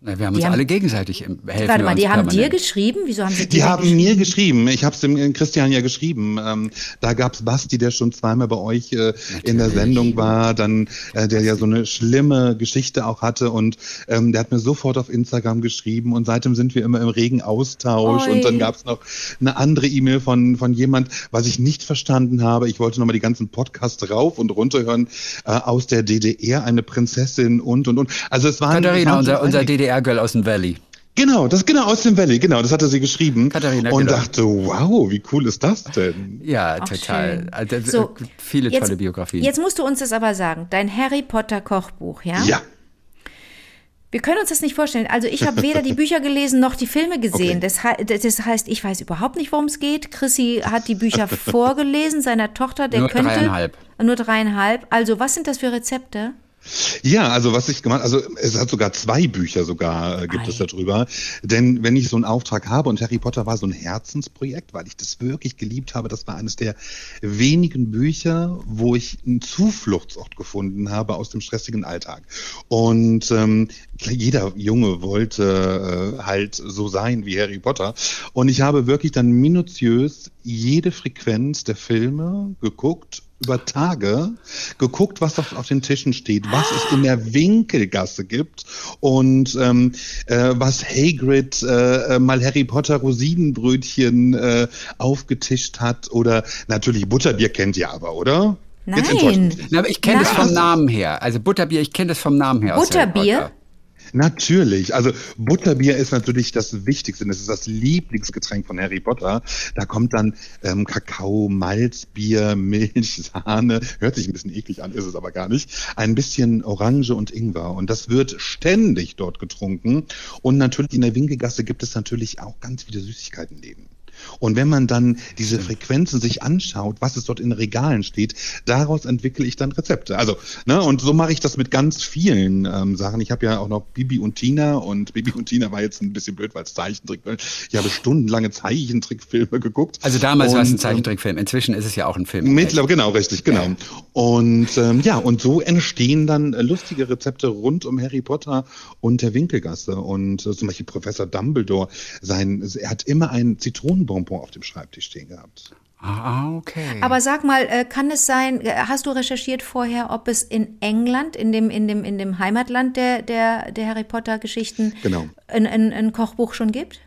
Na, Wir haben uns Die haben- alle gegenseitig im- helfen. Warte mal, uns die haben dir geschrieben? Wieso haben sie Die haben geschrieben? mir geschrieben, ich habe es dem äh, Christian ja geschrieben. Ähm, da gab's Basti, der schon zweimal bei euch äh, in der Sendung war, dann äh, der ja so eine schlimme Geschichte auch hatte und ähm, der hat mir sofort auf Instagram geschrieben und seitdem sind wir immer im regen Austausch Oi. und dann gab's noch eine andere E-Mail von von jemand, was ich nicht verstanden habe. Ich wollte nochmal die ganzen Podcasts rauf und runter hören äh, aus der DDR, eine Prinzessin und und und. Also es waren Katharina, unser, unser einige- DDR-Girl aus dem Valley. Genau, das genau aus dem Valley, genau, das hatte sie geschrieben Katharina, und genau. dachte, wow, wie cool ist das denn? Ja, Ach, total. Also, So, viele jetzt- tolle Biografien. Jetzt musst du uns das aber sagen. Dein Harry Potter Kochbuch, ja? Ja, Wir können uns das nicht vorstellen. Also ich habe weder die Bücher gelesen noch die Filme gesehen. Okay. Das, das heißt, ich weiß überhaupt nicht, worum es geht. Chrissy hat die Bücher vorgelesen, seiner Tochter, der Nur könnte dreieinhalb. nur dreieinhalb. Also was sind das für Rezepte? Ja, also was ich gemacht, also es hat sogar zwei Bücher sogar äh, gibt Ei. es darüber. Denn wenn ich so einen Auftrag habe und Harry Potter war so ein Herzensprojekt, weil ich das wirklich geliebt habe, das war eines der wenigen Bücher, wo ich einen Zufluchtsort gefunden habe aus dem stressigen Alltag. Und ähm, jeder Junge wollte äh, halt so sein wie Harry Potter. Und ich habe wirklich dann minutiös jede Frequenz der Filme geguckt über Tage geguckt, was auf, auf den Tischen steht, was es in der Winkelgasse gibt und ähm, äh, was Hagrid äh, äh, mal Harry Potter Rosinenbrötchen äh, aufgetischt hat oder natürlich Butterbier kennt ihr aber, oder? Nein. Na, aber ich kenne das vom Namen her. Also Butterbier, ich kenne das vom Namen her. aus Harry Butterbier? Natürlich. Also Butterbier ist natürlich das Wichtigste. Das ist das Lieblingsgetränk von Harry Potter. Da kommt dann ähm, Kakao, Malzbier, Milch, Sahne. Hört sich ein bisschen eklig an, ist es aber gar nicht. Ein bisschen Orange und Ingwer. Und das wird ständig dort getrunken. Und natürlich in der Winkelgasse gibt es natürlich auch ganz viele Süßigkeitenläden. Und wenn man dann diese Frequenzen sich anschaut, was es dort in Regalen steht, daraus entwickle ich dann Rezepte. Also, ne, und so mache ich das mit ganz vielen ähm, Sachen. Ich habe ja auch noch Bibi und Tina und Bibi und Tina war jetzt ein bisschen blöd, weil es Zeichentrick war. Ich habe stundenlange Zeichentrickfilme geguckt. Also damals war es ein ähm, Zeichentrickfilm. Inzwischen ist es ja auch ein Film. Mittlerweile, genau, richtig, genau. Und ähm, ja, und so entstehen dann äh, lustige Rezepte rund um Harry Potter und der Winkelgasse. Und äh, zum Beispiel Professor Dumbledore, sein, er hat immer ein Zitronenbonbon auf dem Schreibtisch stehen gehabt. Ah, okay. Aber sag mal, äh, kann es sein, äh, hast du recherchiert vorher, ob es in England, in dem, in dem, in dem Heimatland der, der, der Harry Potter Geschichten, Genau. ein, ein, ein Kochbuch schon gibt?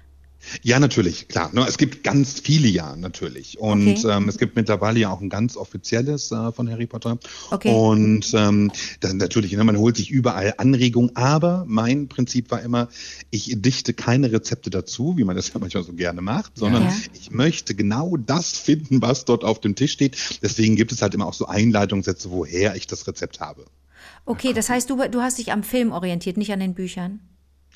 Ja, natürlich, klar. Ne, es gibt ganz viele ja, natürlich. Und Okay. ähm, es gibt mittlerweile ja auch ein ganz offizielles äh, von Harry Potter. Okay. Und ähm, dann natürlich, ne, man holt sich überall Anregungen, aber mein Prinzip war immer, ich dichte keine Rezepte dazu, wie man das ja manchmal so gerne macht, sondern Ja. ich möchte genau das finden, was dort auf dem Tisch steht. Deswegen gibt es halt immer auch so Einleitungssätze, woher ich das Rezept habe. Okay, das heißt, du, du hast dich am Film orientiert, nicht an den Büchern.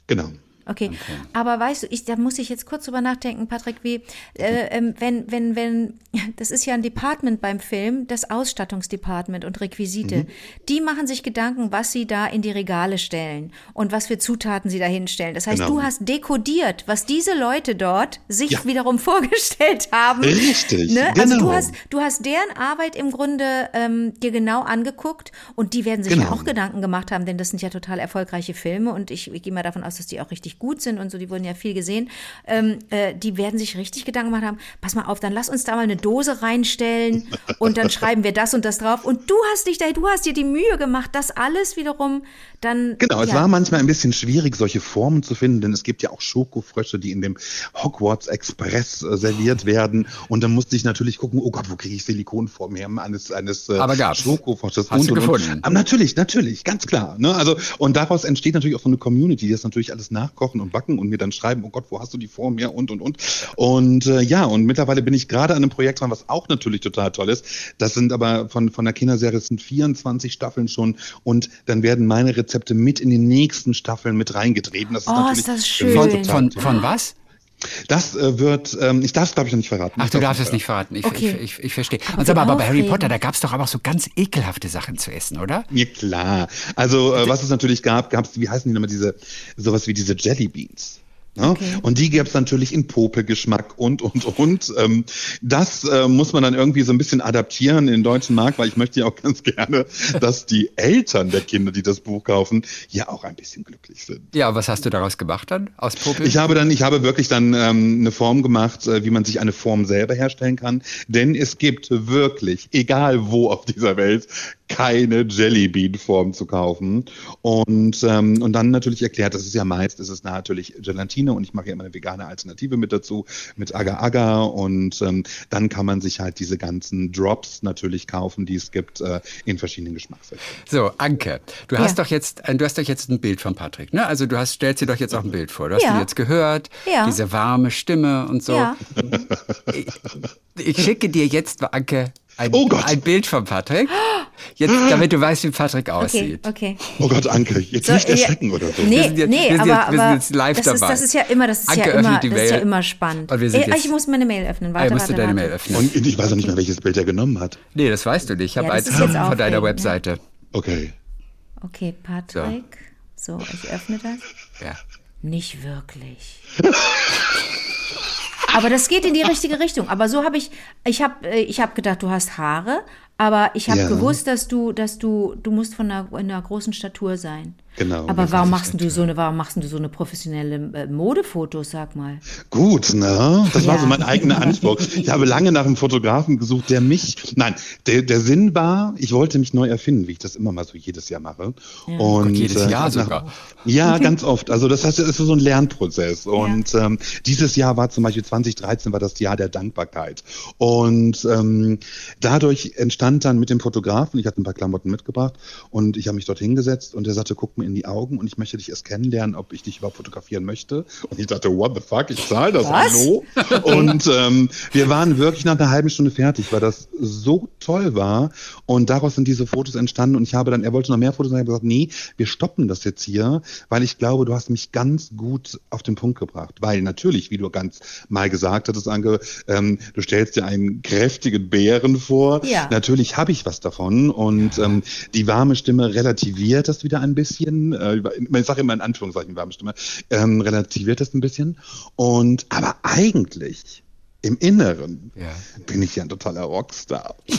Genau. Okay. aber weißt du, ich, da muss ich jetzt kurz drüber nachdenken, Patrick, wie, äh, ähm, wenn, wenn, wenn, das ist ja ein Department beim Film, das Ausstattungsdepartment und Requisite. Mhm. Die machen sich Gedanken, was sie da in die Regale stellen und was für Zutaten sie da hinstellen. Das heißt, Genau. du hast dekodiert, was diese Leute dort sich Ja. wiederum vorgestellt haben. Richtig, Ne? Also du genau. hast, du hast deren Arbeit im Grunde ähm, dir genau angeguckt und die werden sich ja Genau. auch Gedanken gemacht haben, denn das sind ja total erfolgreiche Filme und ich, ich gehe mal davon aus, dass die auch richtig gut sind und so, die wurden ja viel gesehen. Ähm, äh, die werden sich richtig Gedanken gemacht haben, pass mal auf, dann lass uns da mal eine Dose reinstellen und dann schreiben wir das und das drauf und du hast dich da, du hast dir die Mühe gemacht, das alles wiederum dann. Genau, es ja. war manchmal ein bisschen schwierig, solche Formen zu finden, denn es gibt ja auch Schokofrösche, die in dem Hogwarts Express äh, serviert werden. Und dann musste ich natürlich gucken, oh Gott, wo kriege ich Silikonformen her eines, eines äh, Aber gab's. Schokofrosches. Hast du gefunden? Und. Aber natürlich, natürlich, ganz klar. Ne? Also, und daraus entsteht natürlich auch so eine Community, die das natürlich alles nachkochen und backen und mir dann schreiben, oh Gott, wo hast du die Form her und, und, und. Und äh, ja, und mittlerweile bin ich gerade an einem Projekt dran, was auch natürlich total toll ist. Das sind aber von, von der Kinderserie, sind 24 Staffeln schon und dann werden meine Rezepte mit in die nächsten Staffeln mit reingetreten. Das ist Oh, natürlich ist das schön. von, total von, toll. von was? Das äh, wird, ähm, ich darf es glaube ich noch nicht verraten. Ach, du darf's darfst es nicht verraten. Ich, Okay. ich, ich, ich verstehe. Aber Und sag mal, aber bei Harry. Potter, da gab es doch aber auch so ganz ekelhafte Sachen zu essen, oder? Mir klar. Also äh, was es natürlich gab, gab es, wie heißen die nochmal, diese, sowas wie diese Jelly Beans. Ne? Und die gäbe es natürlich in Popelgeschmack und, und, und. Ähm, das äh, muss man dann irgendwie so ein bisschen adaptieren in den deutschen Markt, weil ich möchte ja auch ganz gerne, dass die Eltern der Kinder, die das Buch kaufen, ja auch ein bisschen glücklich sind. Ja, was hast du daraus gemacht dann? Aus Popel? Ich habe dann, ich habe wirklich dann ähm, eine Form gemacht, äh, wie man sich eine Form selber herstellen kann. Denn es gibt wirklich, egal wo auf dieser Welt, keine Jellybean-Form zu kaufen. Und, ähm, und dann natürlich erklärt, das ist ja meist, das ist natürlich Gelatine und ich mache ja immer eine vegane Alternative mit dazu, mit Agar-Agar und ähm, dann kann man sich halt diese ganzen Drops natürlich kaufen, die es gibt äh, in verschiedenen Geschmacksrichtungen. So, Anke, du hast Ja. doch jetzt, äh, du hast doch jetzt ein Bild von Patrick, ne? Also du hast, stellst dir doch jetzt auch ein Bild vor. Du hast Ja. ihn jetzt gehört, Ja. diese warme Stimme und so. Ja. Ich schicke dir jetzt, Anke, ein, Oh Gott. ein Bild von Patrick. Jetzt, damit du weißt, wie Patrick Okay, aussieht. okay. Oh Gott, Anke, jetzt So, nicht ja, erschrecken oder so. Nee, sind jetzt- nee, wir sind aber, jetzt- wir sind jetzt live das, ist, dabei. das ist ja immer, das ist Anke ja immer, öffnet die das ist ja immer spannend. Und wir sind Ey, jetzt- ich muss meine Mail öffnen. Ah, Warte, musst du warte, deine warte. Mail öffnen. Und ich weiß auch nicht mehr, welches Bild er genommen hat. Nee, das weißt du nicht. Ich habe Ja, eins ist von deiner aufregend, Webseite. Okay. Okay, Patrick. So, ich öffne das. Ja. Nicht wirklich. Aber das geht in die richtige Richtung. Aber so habe ich, ich habe, ich habe gedacht, du hast Haare, aber ich habe Ja. gewusst, dass du, dass du, du musst von einer, in einer großen Statur sein. Genau, Aber warum machst du so eine, warum machst du so eine professionelle äh, Modefotos, sag mal? Gut, ne? Das war Ja. so mein eigener Anspruch. Ich habe lange nach einem Fotografen gesucht, der mich, nein, der, der Sinn war, ich wollte mich neu erfinden, wie ich das immer mal so jedes Jahr mache. Und Gott, jedes äh, Jahr nach- sogar. Ja, ganz oft. Also das heißt, es ist so ein Lernprozess. Und ähm, dieses Jahr war zum Beispiel 2013 war das Jahr der Dankbarkeit. Und ähm, dadurch entstand dann mit dem Fotografen, ich hatte ein paar Klamotten mitgebracht und ich habe mich dort hingesetzt und er sagte, guck mir in die Augen und ich möchte dich erst kennenlernen, ob ich dich überhaupt fotografieren möchte. Und ich dachte, what the fuck, ich zahle das, Was? hallo? Und ähm, wir waren wirklich nach einer halben Stunde fertig, weil das so toll war. Und daraus sind diese Fotos entstanden. Und ich habe dann, er wollte noch mehr Fotos, und ich habe gesagt, nee, wir stoppen das jetzt hier, weil ich glaube, du hast mich ganz gut auf den Punkt gebracht. Weil natürlich, wie du ganz mal gesagt hattest, Anke, ähm, du stellst dir einen kräftigen Bären vor. Ja. Natürlich habe ich was davon. Und ähm, die warme Stimme relativiert das wieder ein bisschen. Äh, ich sage immer in Anführungszeichen warme Stimme, ähm, relativiert das ein bisschen. Und aber eigentlich im Inneren Ja. bin ich ja ein totaler Rockstar.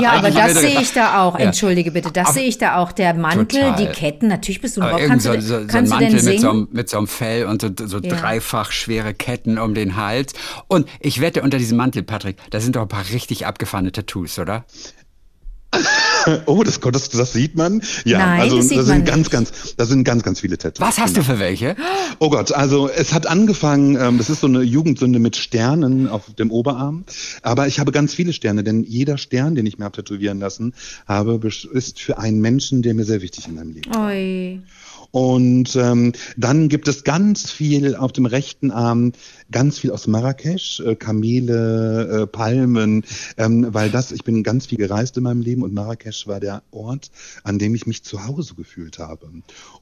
Ja, aber das sehe ich da auch. Ja. Entschuldige bitte, das sehe ich da auch. Der Mantel, Total. die Ketten, natürlich bist du ein Rock. Kannst, du, so, denn- so, so ein kannst du Mantel mit so, einem, mit so einem Fell und so, so Ja. dreifach schwere Ketten um den Hals. Und ich wette, unter diesem Mantel, Patrick, da sind doch ein paar richtig abgefahrene Tattoos, oder? Oh, das, das, das sieht man. Ja, Nein, also das sind ganz, nicht. ganz, da sind ganz, ganz viele Tattoos. Was hast du für welche? Oh Gott, also es hat angefangen, ähm, das ist so eine Jugendsünde mit Sternen auf dem Oberarm, aber ich habe ganz viele Sterne, denn jeder Stern, den ich mir habe tätowieren lassen habe, ist für einen Menschen, der mir sehr wichtig in meinem Leben ist. Und ähm, dann gibt es ganz viel auf dem rechten Arm, ganz viel aus Marrakesch, äh, Kamele, äh, Palmen, ähm, weil das, ich bin ganz viel gereist in meinem Leben und Marrakesch war der Ort, an dem ich mich zu Hause gefühlt habe.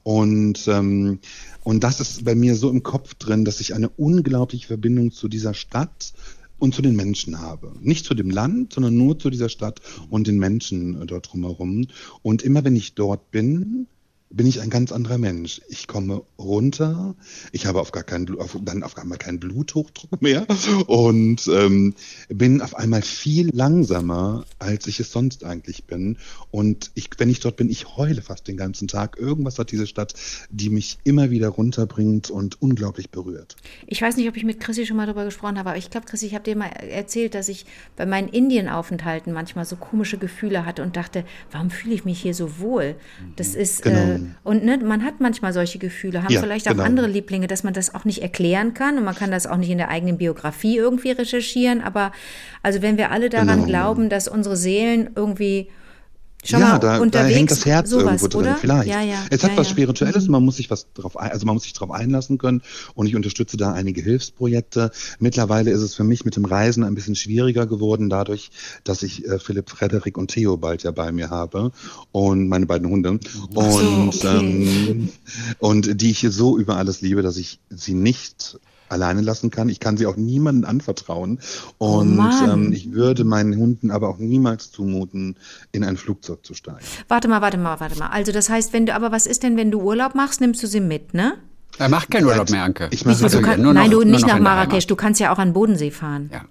Und, ähm, und das ist bei mir so im Kopf drin, dass ich eine unglaubliche Verbindung zu dieser Stadt und zu den Menschen habe. Nicht zu dem Land, sondern nur zu dieser Stadt und den Menschen äh, dort drumherum. Und immer wenn ich dort bin, bin ich ein ganz anderer Mensch. Ich komme runter, ich habe auf gar keinen, auf, dann auf einmal keinen Bluthochdruck mehr und ähm, bin auf einmal viel langsamer, als ich es sonst eigentlich bin. Und ich, wenn ich dort bin, ich heule fast den ganzen Tag. Irgendwas hat diese Stadt, die mich immer wieder runterbringt und unglaublich berührt. Ich weiß nicht, ob ich mit Chrissy schon mal darüber gesprochen habe, aber ich glaube, Chrissy, ich habe dir mal erzählt, dass ich bei meinen Indienaufenthalten manchmal so komische Gefühle hatte und dachte, warum fühle ich mich hier so wohl? Das ist, Genau. äh, und ne, man hat manchmal solche Gefühle, haben Ja, vielleicht auch genau. andere Lieblinge, dass man das auch nicht erklären kann und man kann das auch nicht in der eigenen Biografie irgendwie recherchieren, aber also wenn wir alle daran Genau. glauben, dass unsere Seelen irgendwie schon ja, mal da, da unterwegs hängt das Herz sowas, irgendwo drin, oder? vielleicht. Ja, ja, es hat ja, was. Spirituelles, man muss sich was drauf ein, also man muss sich darauf einlassen können und ich unterstütze da einige Hilfsprojekte. Mittlerweile ist es für mich mit dem Reisen ein bisschen schwieriger geworden, dadurch, dass ich äh, Philipp, Frederik und Theo bald ja bei mir habe und meine beiden Hunde so, und okay. ähm, und die ich so über alles liebe, dass ich sie nicht alleine lassen kann. Ich kann sie auch niemandem anvertrauen. Und Oh ähm, ich würde meinen Hunden aber auch niemals zumuten, in ein Flugzeug zu steigen. Warte mal, warte mal, warte mal. Also das heißt, wenn du, aber was ist denn, wenn du Urlaub machst, nimmst du sie mit, ne? Er macht keinen Urlaub mehr, Anke. Ich mache- Also, kann, nur noch- nein, du nur nicht noch nach Marrakesch, du kannst ja auch an Bodensee fahren. Ja.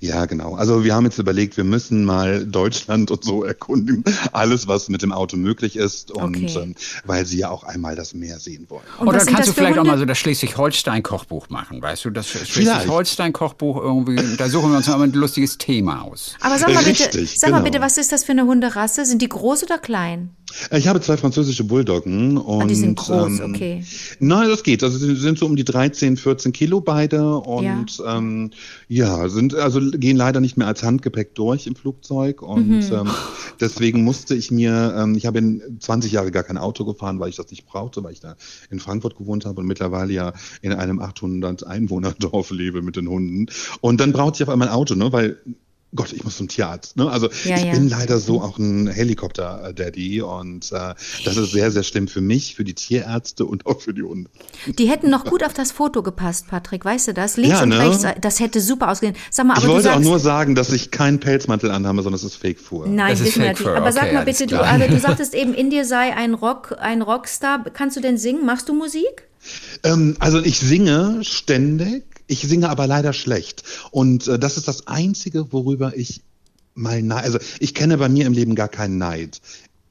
Ja, genau. Also wir haben jetzt überlegt, wir müssen mal Deutschland und so erkundigen. Alles, was mit dem Auto möglich ist. Und Okay. ähm, weil sie ja auch einmal das Meer sehen wollen. Und Oder kannst du vielleicht auch Hunde? mal so das Schleswig-Holstein-Kochbuch machen, weißt du? Das. Schleswig-Holstein-Kochbuch irgendwie, da suchen wir uns mal ein lustiges Thema aus. Aber sag mal bitte, Richtig, sag mal genau. bitte, was ist das für eine Hunderasse? Sind die groß oder klein? Äh, Ich habe zwei französische Bulldoggen. Und, Ah, die sind groß, ähm, okay. Nein, das geht. Also sie sind so um die 13, 14 Kilo beide und ja, ähm, ja sind also gehen leider nicht mehr als Handgepäck durch im Flugzeug und Mhm. ähm, deswegen musste ich mir, ähm, ich habe in 20 Jahre gar kein Auto gefahren, weil ich das nicht brauchte, weil ich da in Frankfurt gewohnt habe und mittlerweile ja in einem 800 Einwohnerdorf lebe mit den Hunden und dann brauchte ich auf einmal ein Auto, ne, weil Gott, ich muss zum Tierarzt. Ne? Also Ja, ich ja. bin leider so auch ein Helikopter-Daddy und äh, das ist sehr, sehr schlimm für mich, für die Tierärzte und auch für die Hunde. Die hätten noch gut auf das Foto gepasst, Patrick, weißt du das? Links Ja, und ne? rechts, das hätte super ausgesehen. Sag mal, aber ich du wollte auch sagst, nur sagen, dass ich keinen Pelzmantel anhabe, sondern es ist Fake-Fur. Nein, Das ist wissen wir Fake natürlich. Fur, Aber sag okay, mal alles bitte, du, also, du sagtest eben, in dir sei ein Rock, ein Rockstar. Kannst du denn singen? Machst du Musik? Ähm, also ich singe ständig, ich singe aber leider schlecht. Und äh, das ist das Einzige, worüber ich mal neid. Also ich kenne bei mir im Leben gar keinen Neid.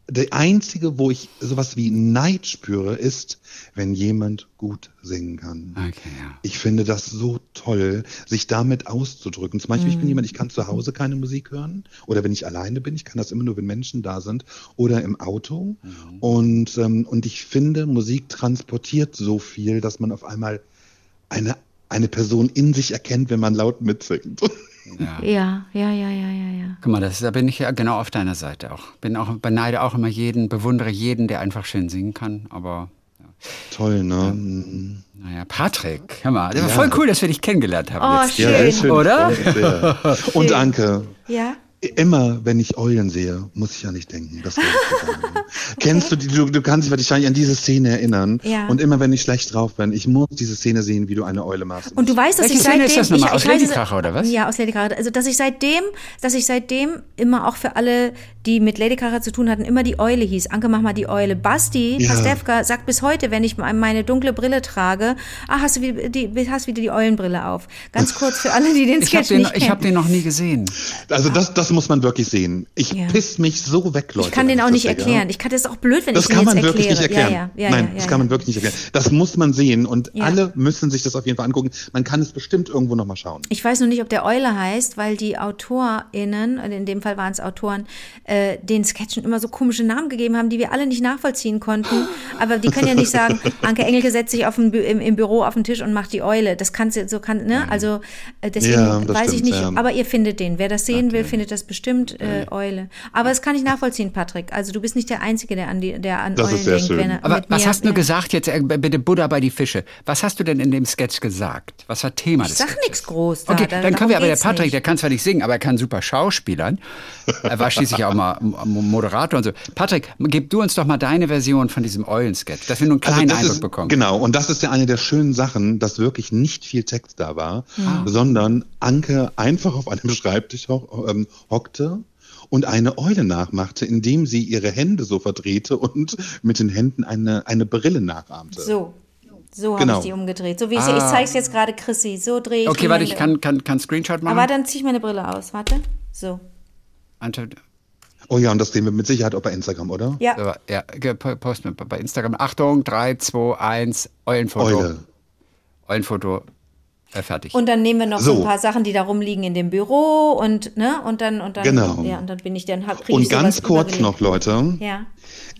Der einzige, wo ich sowas wie Neid spüre, ist, wenn jemand gut singen kann. Okay, ja. Ich finde das so toll, sich damit auszudrücken. Zum Beispiel, ich bin jemand, ich kann zu Hause keine Musik hören oder wenn ich alleine bin, ich kann das immer nur, wenn Menschen da sind oder im Auto. Und, ähm, und ich finde, Musik transportiert so viel, dass man auf einmal eine, eine Person in sich erkennt, wenn man laut mitsingt. ja. Ja, ja, ja, ja, ja, ja. Guck mal, das, da bin ich ja genau auf deiner Seite auch. Bin auch beneide auch immer jeden, bewundere jeden, der einfach schön singen kann. Aber Toll, ne? Mhm. naja, Patrick, hör mal, das war voll cool, dass wir dich kennengelernt haben. Oh, jetzt. schön. sehr schön. Oder? Und Anke, Ja? Immer, wenn ich Eulen sehe, muss ich an dich denken. Das ich sagen. Kennst du die, du, du kannst dich wahrscheinlich an diese Szene erinnern. Ja. Und immer, wenn ich schlecht drauf bin, ich muss diese Szene sehen, wie du eine Eule machst. Und du weißt, dass Welche ich Szene seitdem... ist das nochmal? ich, Aus ich Ladykracher, oder was? Ja, aus Ladykracher. Also, dass ich seitdem, dass ich seitdem immer auch für alle, die mit Ladykracher zu tun hatten, immer die Eule hieß. Anke, mach mal die Eule. Basti Ja. Pastewka sagt bis heute, wenn ich meine dunkle Brille trage, ah, hast du wie- die, hast wieder die Eulenbrille auf. Ganz kurz für alle, die den Ich habe Sketch den, nicht ich kennen. hab den noch nie gesehen. Also das, das muss man wirklich sehen. Ich Ja. piss mich so weg, Leute. ich kann den auch das nicht sehe. erklären. Ich kann das auch blöd, wenn Das ich den kann jetzt man wirklich erkläre. nicht erklären. Ja, ja, Nein, das kann man wirklich nicht erklären. Das muss man sehen und alle müssen sich das auf jeden Fall angucken. Man kann es bestimmt irgendwo nochmal schauen. Ich weiß nur nicht, ob der Eule heißt, weil die AutorInnen, und in dem Fall waren es Autoren, äh, den Sketchen immer so komische Namen gegeben haben, die wir alle nicht nachvollziehen konnten. Aber die können ja nicht sagen, Anke Engelke setzt sich auf Bü- im, im Büro auf den Tisch und macht die Eule. Das kann sie, so kann, ne? Also äh, deswegen das weiß ich stimmt, nicht. ja. Aber ihr findet den. Wer das sehen will, findet das bestimmt äh, Eule. Aber das kann ich nachvollziehen, Patrick. Also du bist nicht der Einzige, der an die, der an Das Eulen ist sehr denkt. schön. Wenn er Aber mit was mir- hast du ja. gesagt jetzt? äh, Bitte Buddha bei die Fische. Was hast du denn in dem Sketch gesagt? Was war Thema Ich des sag nichts groß. Da, Okay, da, dann können wir aber, der Patrick, nicht. der kann zwar nicht singen, aber er kann super schauspielern. Er war schließlich auch mal Moderator und so. Patrick, gib du uns doch mal deine Version von diesem Eulensketch, dass wir nur einen kleinen das Eindruck ist, bekommen. Genau, und das ist ja eine der schönen Sachen, dass wirklich nicht viel Text da war, Ah. sondern Anke einfach auf einem Schreibtisch ho ähm, hockte und eine Eule nachmachte, indem sie ihre Hände so verdrehte und mit den Händen eine, eine Brille nachahmte. So. So habe Genau. ich die umgedreht. So wie ich sie, ich zeige es jetzt gerade Chrissy. So drehe ich Okay, warte, ich kann, kann, kann Screenshot machen. Aber dann ziehe ich meine Brille aus. Warte. So. Oh ja, und das sehen wir mit Sicherheit auch bei Instagram, oder? Ja. ja, ge- po- post mir bei Instagram. Achtung, 3, 2, 1, Eulenfoto. Eule. Eulenfoto, äh, fertig. Und dann nehmen wir noch so. So. ein paar Sachen, die da rumliegen in dem Büro und ne und dann und dann Genau. ja und dann bin ich dann hab, krieg ich Und ganz kurz übergelegt. noch, Leute. Ja.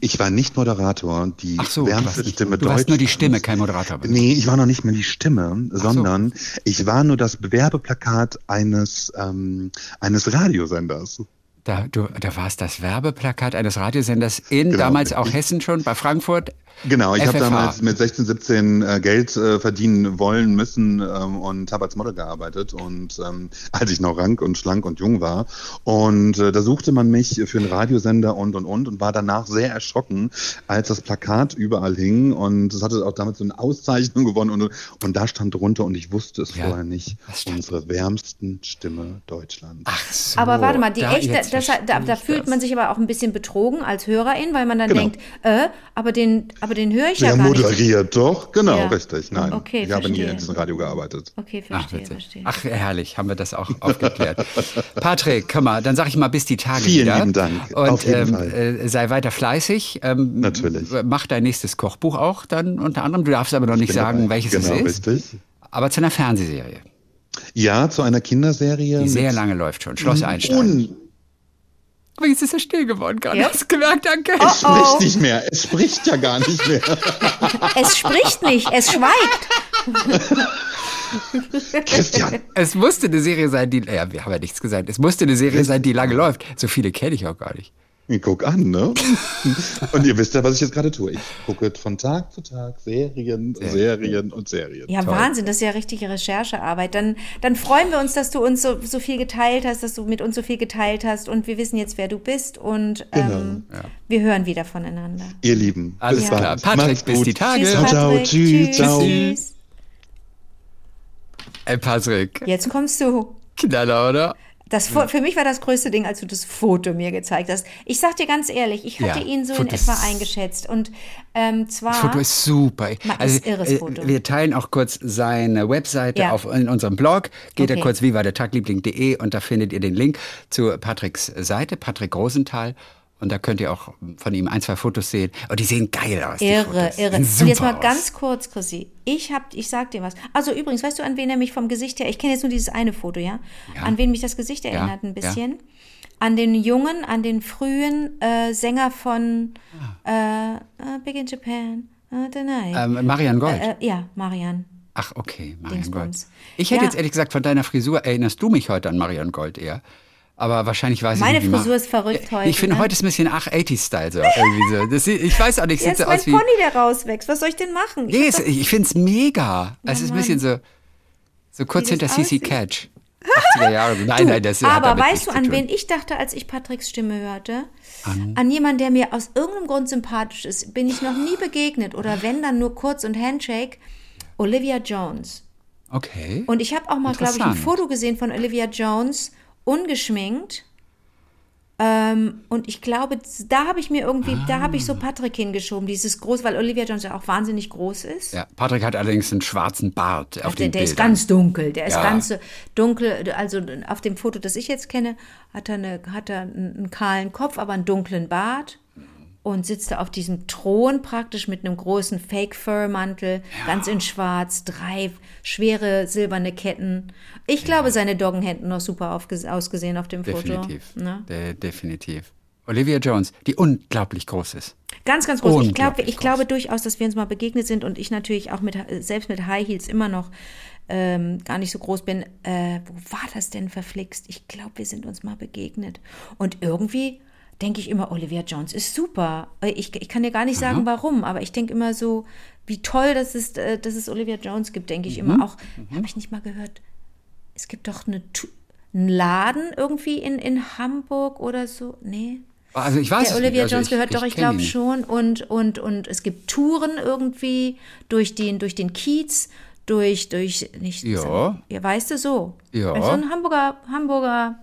Ich war nicht Moderator, die Ach so, du wärmste warst, nicht, Stimme du warst nur die. Stimme, kein Moderator. Nee, ich war noch nicht mal die Stimme, sondern ich war nur das Bewerbeplakat eines, ähm, eines Radiosenders. Da, du, da war es das Werbeplakat eines Radiosenders in Genau. damals auch Hessen schon, bei Frankfurt. Genau, ich habe damals mit 16, 17 äh, Geld äh, verdienen wollen müssen ähm, und habe als Model gearbeitet und ähm, als ich noch rank und schlank und jung war und äh, da suchte man mich für einen Radiosender und und und und war danach sehr erschrocken, als das Plakat überall hing und es hatte auch damit so eine Auszeichnung gewonnen und und da stand drunter und ich wusste es Ja, vorher nicht unsere wärmsten Stimme Deutschlands. Ach so. Aber warte mal, die da, echte, das, da, verstehe da fühlt das. man sich aber auch ein bisschen betrogen als Hörerin, weil man dann Genau. denkt, äh, aber den, aber den höre ich ja Wer gar nicht. moderiert doch? Genau, Ja. richtig. Nein, Okay, ich habe nie verstehe. in diesem Radio gearbeitet. Okay, Ach, verstehe, witzig. verstehe. Ach, herrlich, haben wir das auch aufgeklärt. Patrick, komm mal, dann sag ich mal bis die Tage Vielen wieder. lieben Dank, Und auf jeden ähm, Fall. Äh, sei weiter fleißig. Ähm, Natürlich. Mach dein nächstes Kochbuch auch dann unter anderem. Du darfst aber noch nicht sagen, dabei. welches genau, es ist. richtig. Aber zu einer Fernsehserie, Ja, zu einer Kinderserie. die sehr lange läuft schon. Schloss Einstein. Jetzt ist er still geworden gerade. Ja? Hast du gemerkt, danke. es spricht nicht mehr. Es spricht ja gar nicht mehr. Es spricht nicht, es schweigt. Christian, Es musste eine Serie sein, die, ja, wir haben ja nichts gesagt. Es musste eine Serie sein, die lange läuft. So viele kenne ich auch gar nicht. Ich guck an, ne? Und ihr wisst ja, was ich jetzt gerade tue. Ich gucke von Tag zu Tag Serien, Serien und Serien. Ja, Wahnsinn, das ist ja richtige Recherchearbeit. Dann, dann freuen wir uns, dass du uns so, so viel geteilt hast, dass du mit uns so viel geteilt hast und wir wissen jetzt, wer du bist und ähm, wir hören wieder voneinander. Ihr Lieben, Alles bis klar. bald. Patrick, Macht's bis gut. die Tage. Tschüss, Ciao, ciao. Patrick. Tschüss, ciao. Tschüss. Ey, Patrick. Jetzt kommst du. Knaller, oder? Das, Fo- für mich war das größte Ding, als du das Foto mir gezeigt hast. Ich sag dir ganz ehrlich, ich hatte Ja, ihn so Foto in etwa eingeschätzt. Und ähm, zwar. Das Foto ist super. Also, irres äh, Foto. Wir teilen auch kurz seine Webseite Ja. auf, in unserem Blog. Geht Okay. da kurz wie war der Tagliebling.de und da findet ihr den Link zu Patricks Seite, Patrick Rosenthal. Und da könnt ihr auch von ihm ein, zwei Fotos sehen. Und die sehen geil aus. Irre, irre. Und jetzt mal aus. ganz kurz, Chrissy. Ich hab, ich sag dir was. Also übrigens, weißt du, an wen er mich vom Gesicht her, ich kenne jetzt nur dieses eine Foto, ja? Ja. An wen mich das Gesicht erinnert ein bisschen. An den jungen, an den frühen äh, Sänger von äh, äh, Big in Japan, uh. Ähm, Marian Gold. äh, ja, Marian. Ach, okay, Marian Gold. Ich hätte Ja. jetzt ehrlich gesagt, von deiner Frisur erinnerst du mich heute an Marian Gold eher. Aber wahrscheinlich weiß Meine ich nicht. wie Frisur ist verrückt heute, Ich finde, ne? heute ist ein bisschen ach 80s-Style so. Irgendwie so. Das, ich weiß auch nicht, sieht so mein aus wie. Pony, der rauswächst. Was soll ich denn machen? Ich Nee, hab es, doch- ich finde es mega. es ist ein bisschen so, so kurz hinter CC. Catch. 80er Jahre. Nein, Du, nein, das hat aber weißt du, an wen ich dachte, als ich Patricks Stimme hörte? An, jemanden, der mir aus irgendeinem Grund sympathisch ist, bin ich noch nie begegnet oder wenn dann nur kurz und Handshake. Olivia Jones. Okay. Und ich habe auch mal, glaube ich, ein. Foto gesehen von Olivia Jones, ungeschminkt. Ähm, und ich glaube, da habe ich mir irgendwie, da habe ich so Patrick hingeschoben, dieses groß, weil Olivia Jones ja auch wahnsinnig groß ist. ja, Patrick hat allerdings einen schwarzen Bart auf Der, den der ist Bildern. ganz dunkel, der ist Ja. ganz dunkel. Also auf dem Foto, das ich jetzt kenne, hat er, eine, hat er einen kahlen Kopf, aber einen dunklen Bart und sitzt da auf diesem Thron praktisch mit einem großen Fake-Fur-Mantel, ganz in schwarz, drei schwere silberne Ketten. Ich glaube, seine Doggen hätten noch super ausgesehen auf dem Definitiv. Foto. Ne? De definitiv. Olivia Jones, die unglaublich groß ist. Ganz, ganz groß. Ich glaube, Unglaublich ich glaube durchaus, dass wir uns mal begegnet sind und ich natürlich auch mit, selbst mit High Heels immer noch ähm, gar nicht so groß bin. Äh, wo war das denn verflixt? Ich glaube, wir sind uns mal begegnet. Und irgendwie denke ich immer, Olivia Jones ist super. Äh, Ich, ich kann dir gar nicht sagen, warum, aber ich denke immer so, wie toll, dass es, äh, dass es Olivia Jones gibt, denke ich immer. Auch, habe ich nicht mal gehört, es gibt doch eine, einen Laden irgendwie in, in Hamburg oder so. Nee. Also ich weiß Der es Olivia nicht. Also Jones gehört doch, ich glaube schon. Und, und, und es gibt Touren irgendwie durch den, durch den Kiez, durch, durch, nicht, Ja. ja, weißt du, so. Ja. Also ein Hamburger, Hamburger,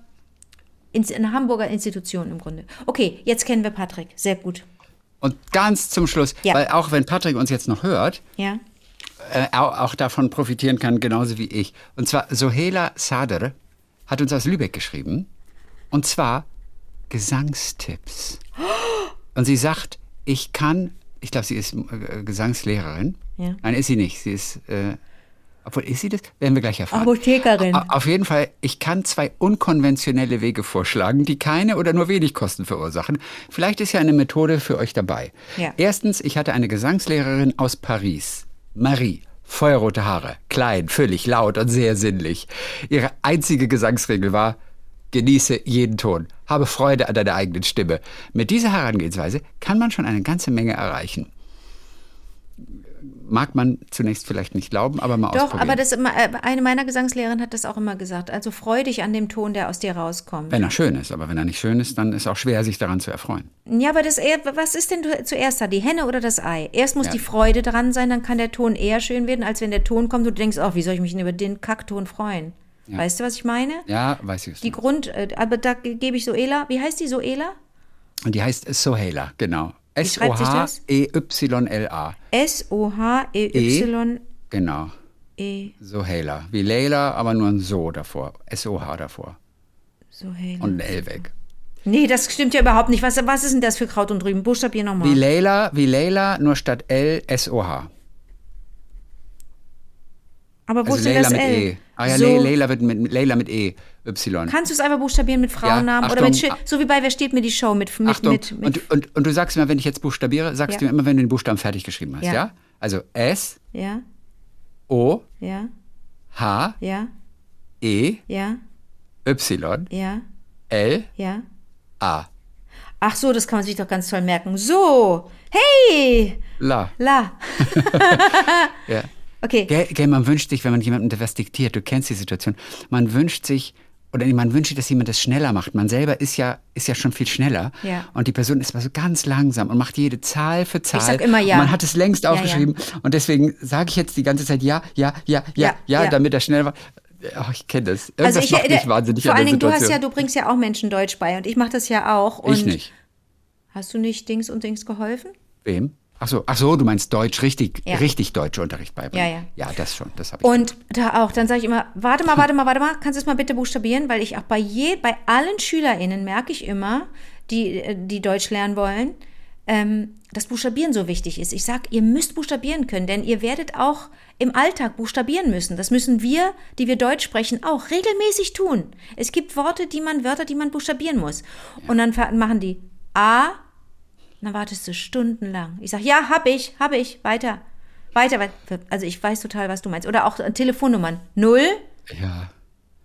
eine Hamburger Institution im Grunde. Okay, jetzt kennen wir Patrick. Sehr gut. Und ganz zum Schluss, Ja. weil auch wenn Patrick uns jetzt noch hört, Ja. äh, auch, auch davon profitieren kann, genauso wie ich. Und zwar Sohela Sadr hat uns aus Lübeck geschrieben. Und zwar Gesangstipps. Und sie sagt, ich kann, ich glaube, sie ist äh, Gesangslehrerin. Ja. Nein, ist sie nicht. Sie ist, äh, obwohl, ist sie das? Werden wir gleich erfahren. Apothekerin. Auf jeden Fall, ich kann zwei unkonventionelle Wege vorschlagen, die keine oder nur wenig Kosten verursachen. Vielleicht ist ja eine Methode für euch dabei. Ja. Erstens, ich hatte eine Gesangslehrerin aus Paris, Marie. Feuerrote Haare, klein, füllig, laut und sehr sinnlich. Ihre einzige Gesangsregel war, genieße jeden Ton, habe Freude an deiner eigenen Stimme. Mit dieser Herangehensweise kann man schon eine ganze Menge erreichen. Mag man zunächst vielleicht nicht glauben, aber mal Doch, ausprobieren. aber das immer, äh, eine meiner Gesangslehrerinnen hat das auch immer gesagt. Also freu dich an dem Ton, der aus dir rauskommt. Wenn er schön ist, aber wenn er nicht schön ist, dann ist auch schwer, sich daran zu erfreuen. Ja, aber das was ist denn zuerst da, die Henne oder das Ei? Erst muss Ja. die Freude dran sein, dann kann der Ton eher schön werden, als wenn der Ton kommt und du denkst, oh, wie soll ich mich denn über den Kackton freuen? Weißt du, was ich meine? Ja, weiß ich es. Die nicht. Grund, äh, aber da ge- gebe ich Soela, wie heißt die Soela? Und die heißt Sohela, genau. Schreibt sich das? S-O-H-E-Y-L-A. S-O-H-E-Y-E. Genau. Sohela. Wie Leila, aber nur ein So davor. S-O-H davor. Soela. Und ein L weg. Nee, das stimmt ja überhaupt nicht. Was, was ist denn das für Kraut und Rüben? Buchstabier Wie nochmal. Leila, wie Leila, nur statt L, S-O-H. Aber wo Also ist denn das mit L? E. Ah ja, so, Le- Leila wird mit, Leila mit E, Y. Kannst du es einfach buchstabieren mit Frauennamen? Ja, oder mit, Achtung. Schi- so wie bei Wer steht mir die Show? Mit, mit, Achtung, mit, mit und, und, und du sagst immer, wenn ich jetzt buchstabiere, sagst Ja. du mir immer, wenn du den Buchstaben fertig geschrieben hast, ja? Ja. Also S, Ja, O, ja, H, ja, E, ja, Y, ja, L, ja. A. Ach so, das kann man sich doch ganz toll merken. So, hey, La. la. Ja. Okay. Gell, gell, man wünscht sich, wenn man jemandem was diktiert, du kennst die Situation, man wünscht sich, oder man wünscht sich, dass jemand das schneller macht. Man selber ist ja, ist ja schon viel schneller. Ja. Und die Person ist mal so ganz langsam und macht jede Zahl für Zahl. sag immer ja. Und man hat es längst Ja, ja. aufgeschrieben. Und deswegen sage ich jetzt die ganze Zeit ja, ja, ja, ja, Ja, ja, ja. damit er schnell war. Ach, ich kenne das. Irgendwas Also ich, macht mich wahnsinnig vor allen Dingen, du hast ja, du bringst ja auch Menschen Deutsch bei und ich mache das ja auch. Und ich nicht. Hast du nicht Dings und Dings geholfen? Wem? Ach so, ach so, du meinst Deutsch, richtig, Ja. richtig deutsche Unterricht beibringen. Ja, ja. Ja, das schon, das habe ich. Und da auch, dann sage ich immer, warte mal, warte mal, warte mal, kannst du es mal bitte buchstabieren? Weil ich auch bei je, bei allen SchülerInnen merke ich immer, die, äh, die Deutsch lernen wollen, ähm, dass Buchstabieren so wichtig ist. Ich sage, ihr müsst buchstabieren können, denn ihr werdet auch im Alltag buchstabieren müssen. Das müssen wir, die wir Deutsch sprechen, auch regelmäßig tun. Es gibt Worte, die man, Wörter, die man buchstabieren muss. Und dann machen die A, dann wartest du stundenlang. Ich sage, ja, hab ich, hab ich, weiter. Weiter, weiter. Also ich weiß total, was du meinst. Oder auch äh, Telefonnummern. Null, ja.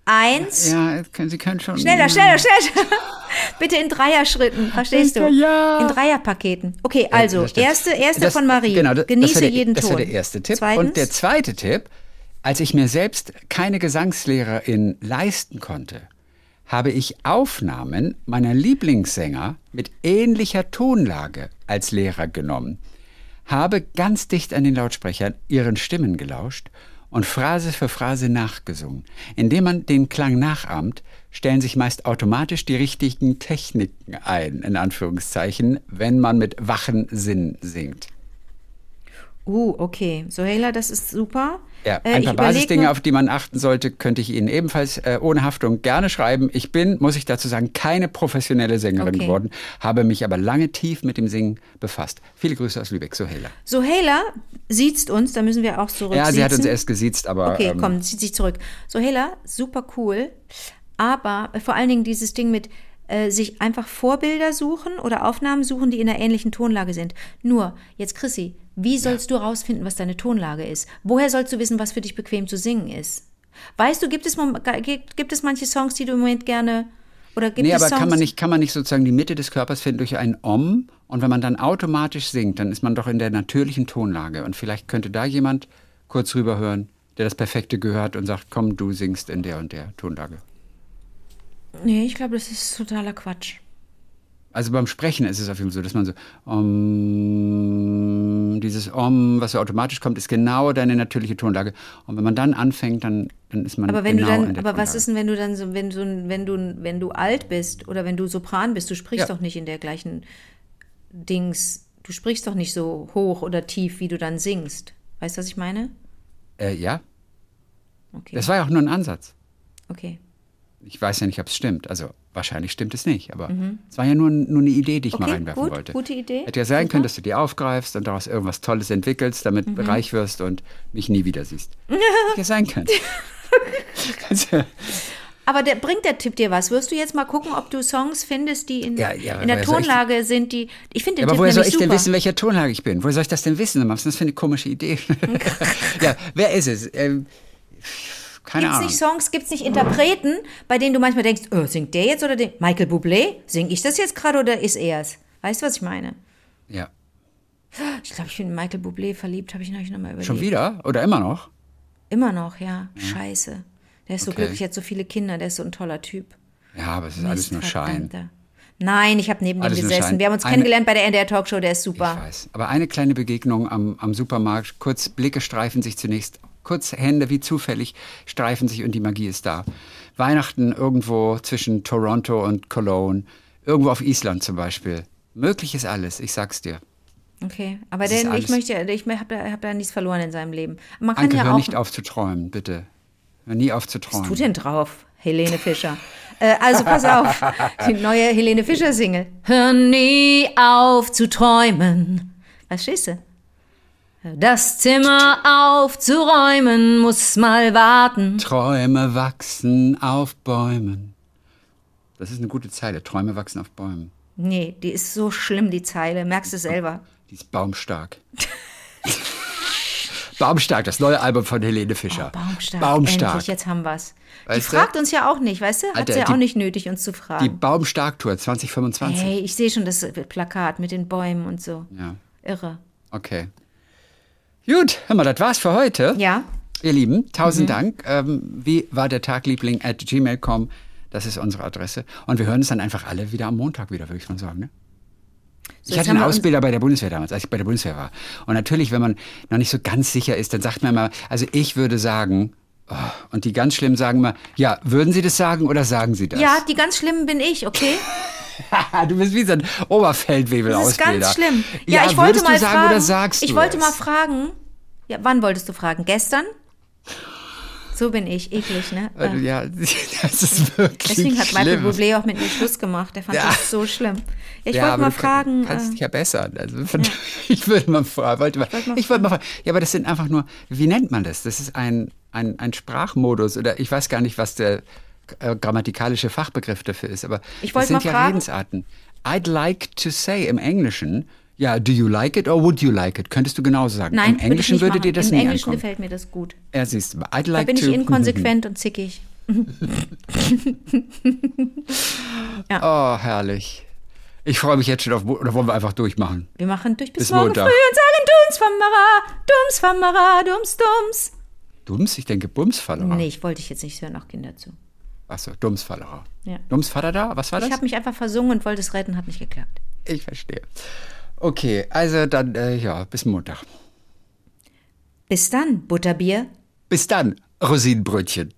eins, Ja, können, Sie können schon. schneller, schneller, schneller. Bitte in Dreierschritten, verstehst du? Ja. In Dreierpaketen. Okay, also, Das stimmt. erste, erste Das- von Marie. Genau, das, Genieße das der, jeden das Ton. war der erste Tipp. Zweitens, Und der zweite Tipp, als ich mir selbst keine Gesangslehrerin leisten konnte, habe ich Aufnahmen meiner Lieblingssänger mit ähnlicher Tonlage als Lehrer genommen, habe ganz dicht an den Lautsprechern ihren Stimmen gelauscht und Phrase für Phrase nachgesungen. Indem man den Klang nachahmt, stellen sich meist automatisch die richtigen Techniken ein, in Anführungszeichen, wenn man mit wachen Sinn singt. Uh, okay. Sohela, das ist super. Ja, Äh, ein paar Basisdinge, auf die man achten sollte, könnte ich Ihnen ebenfalls äh, ohne Haftung gerne schreiben. Ich bin, muss ich dazu sagen, keine professionelle Sängerin Okay. geworden, habe mich aber lange tief mit dem Singen befasst. Viele Grüße aus Lübeck, Sohela. Sohela siezt uns, da müssen wir auch zurück. Ja, sie hat uns erst gesiezt, aber Okay, ähm, komm, zieht sich zurück. So, Hela, super cool. Aber vor allen Dingen dieses Ding mit äh, sich einfach Vorbilder suchen oder Aufnahmen suchen, die in einer ähnlichen Tonlage sind. Nur, jetzt Chrissy, wie sollst du rausfinden, was deine Tonlage ist? Woher sollst du wissen, was für dich bequem zu singen ist? Weißt du, gibt es, gibt, es manche Songs, die du im Moment gerne oder gibt Nee, aber Songs? kann man, nicht, kann man nicht sozusagen die Mitte des Körpers finden durch ein Om? Und wenn man dann automatisch singt, dann ist man doch in der natürlichen Tonlage. Und vielleicht könnte da jemand kurz rüberhören, der das perfekte gehört und sagt, komm, du singst in der und der Tonlage. Nee, ich glaube, das ist totaler Quatsch. Also beim Sprechen ist es auf jeden Fall so, dass man so, Om, dieses Om, was so automatisch kommt, ist genau deine natürliche Tonlage. Und wenn man dann anfängt, dann, dann ist man Aber wenn genau du dann, aber was Tonlage. ist denn, wenn du dann so, wenn du, wenn du, wenn du alt bist oder wenn du Sopran bist, du sprichst Ja. doch nicht in der gleichen Dings, du sprichst doch nicht so hoch oder tief, wie du dann singst. Weißt du, was ich meine? Äh, ja, Okay. das war ja auch nur ein Ansatz. okay. Ich weiß ja nicht, ob es stimmt. Also wahrscheinlich stimmt es nicht, aber es war ja nur, nur eine Idee, die ich mal Mhm. Okay, reinwerfen gut, wollte. gute Idee. Hätte ja sein Super. können, dass du die aufgreifst und daraus irgendwas Tolles entwickelst, damit Mhm. reich wirst und mich nie wieder siehst. Hätte ja sein können. Also, Aber der, bringt der Tipp dir was? Wirst du jetzt mal gucken, ob du Songs findest, die in, Ja, ja, in der soll ich- Tonlage sind, die. Ich finde den Ja, aber Tipp woher soll ich denn super. wissen, welcher Tonlage ich bin? Woher soll ich das denn wissen? Ist das für eine komische Idee? ja, wer ist es? Ähm, keine Gibt's Ahnung. nicht Songs, gibt's nicht Interpreten, bei denen du manchmal denkst, oh, singt der jetzt oder den? Michael Bublé? Sing ich das jetzt gerade oder ist er's? Weißt du, was ich meine? Ja. Ich glaube, ich bin in Michael Bublé verliebt, habe ich neulich nochmal überlegt. Schon wieder? Oder immer noch? Immer noch, ja. Scheiße. Der ist so Okay. glücklich, hat so viele Kinder, der ist so ein toller Typ. Ja, aber es ist alles nur Schein. Nein, ich habe neben Alles dem gesessen. Wir haben uns Eine- kennengelernt bei der NDR Talkshow, der ist Ich super. weiß. Aber eine kleine Begegnung am, am Supermarkt, kurz Blicke streifen sich zunächst, kurz Hände wie zufällig streifen sich und die Magie ist da. Weihnachten irgendwo zwischen Toronto und Cologne, irgendwo auf Island zum Beispiel. Möglich ist alles, ich sag's dir. Okay, aber denn, ich möchte, ich habe da, hab da nichts verloren in seinem Leben. Man kann Anke, ja hör auch. nicht auf zu träumen, bitte. Hör nie auf zu Was träumen. tut denn drauf, Helene Fischer? äh, also pass auf, die neue Helene Fischer Single. Hör nie auf zu träumen. Verstehst du? Das Zimmer aufzuräumen muss mal warten. Träume wachsen auf Bäumen. Das ist eine gute Zeile. Träume wachsen auf Bäumen. Nee, die ist so schlimm, die Zeile. Merkst du selber. Die ist baumstark. Baumstark, das neue Album von Helene Fischer. Oh, Baumstark. Baumstark. Endlich, jetzt haben wir's. Die Weißt du? fragt uns ja auch nicht, weißt du? Hat Alter, sie ja die- auch nicht nötig, uns zu Die fragen. Baumstark-Tour 2025. Hey, ich sehe schon das Plakat mit den Bäumen und so. Ja, Irre. okay. Gut, hör mal, das war's für heute. Ja, Ihr Lieben, Mhm. tausend Dank. Ähm, wie war der Tagliebling at gmail.com? Das ist unsere Adresse. Und wir hören uns dann einfach alle wieder am Montag wieder, würde ich mal sagen. Ne? So, ich hatte einen Ausbilder bei der Bundeswehr damals, als ich bei der Bundeswehr war. Und natürlich, wenn man noch nicht so ganz sicher ist, dann sagt man immer, also ich würde sagen, oh, und die ganz Schlimmen sagen mal, ja, würden Sie das sagen oder sagen Sie das? ja, die ganz schlimmen bin ich, okay? du bist wie so ein Oberfeldwebel Das ist ganz schlimm. Ja, Ja, ich wollte mal du sagen fragen. oder sagst ich du wollte es? mal fragen. Ja, wann wolltest du fragen? Gestern? So bin ich, eklig, ne? Du- Äh, Ja, das ist wirklich Deswegen hat Michael. Bublé auch mit mir Schluss gemacht. Der fand Ja. das so schlimm. Ja, ich ja, wollte mal du fragen. kannst äh, dich ja bessern. Also, Ich würde mal fragen. Wollte mal, wollte mal ich wollte mal fragen. Ja, aber das sind einfach nur, wie nennt man das? Das ist ein, ein, ein Sprachmodus oder ich weiß gar nicht, was der äh, grammatikalische Fachbegriff dafür ist, aber Ich das sind ja fragen. Redensarten. I'd like to say im Englischen, ja, do you like it or would you like it? Könntest du genauso sagen. Nein, Im Englischen würde, ich dir das. Im nie Englischen ankommen. gefällt mir das gut. Ja, siehst du. I'd Da like bin ich to. inkonsequent und zickig. Oh, herrlich. Ich freue mich jetzt schon auf, oder wollen wir einfach durchmachen? Wir machen durch bis, Bis morgen Montag. früh und sagen Dums Famara, Dums Famara, Dums Dums. Ich denke Bumsfallerer. Nee, ich wollte ich jetzt nicht hören, noch Kinder zu. Achso, Dumsfallerer. Ja. Da? Was war das? Ich habe mich einfach versungen und wollte es retten, hat nicht geklappt. Ich verstehe. Okay, also dann, äh, ja, bis Montag. Bis dann, Butterbier. Bis dann, Rosinenbrötchen.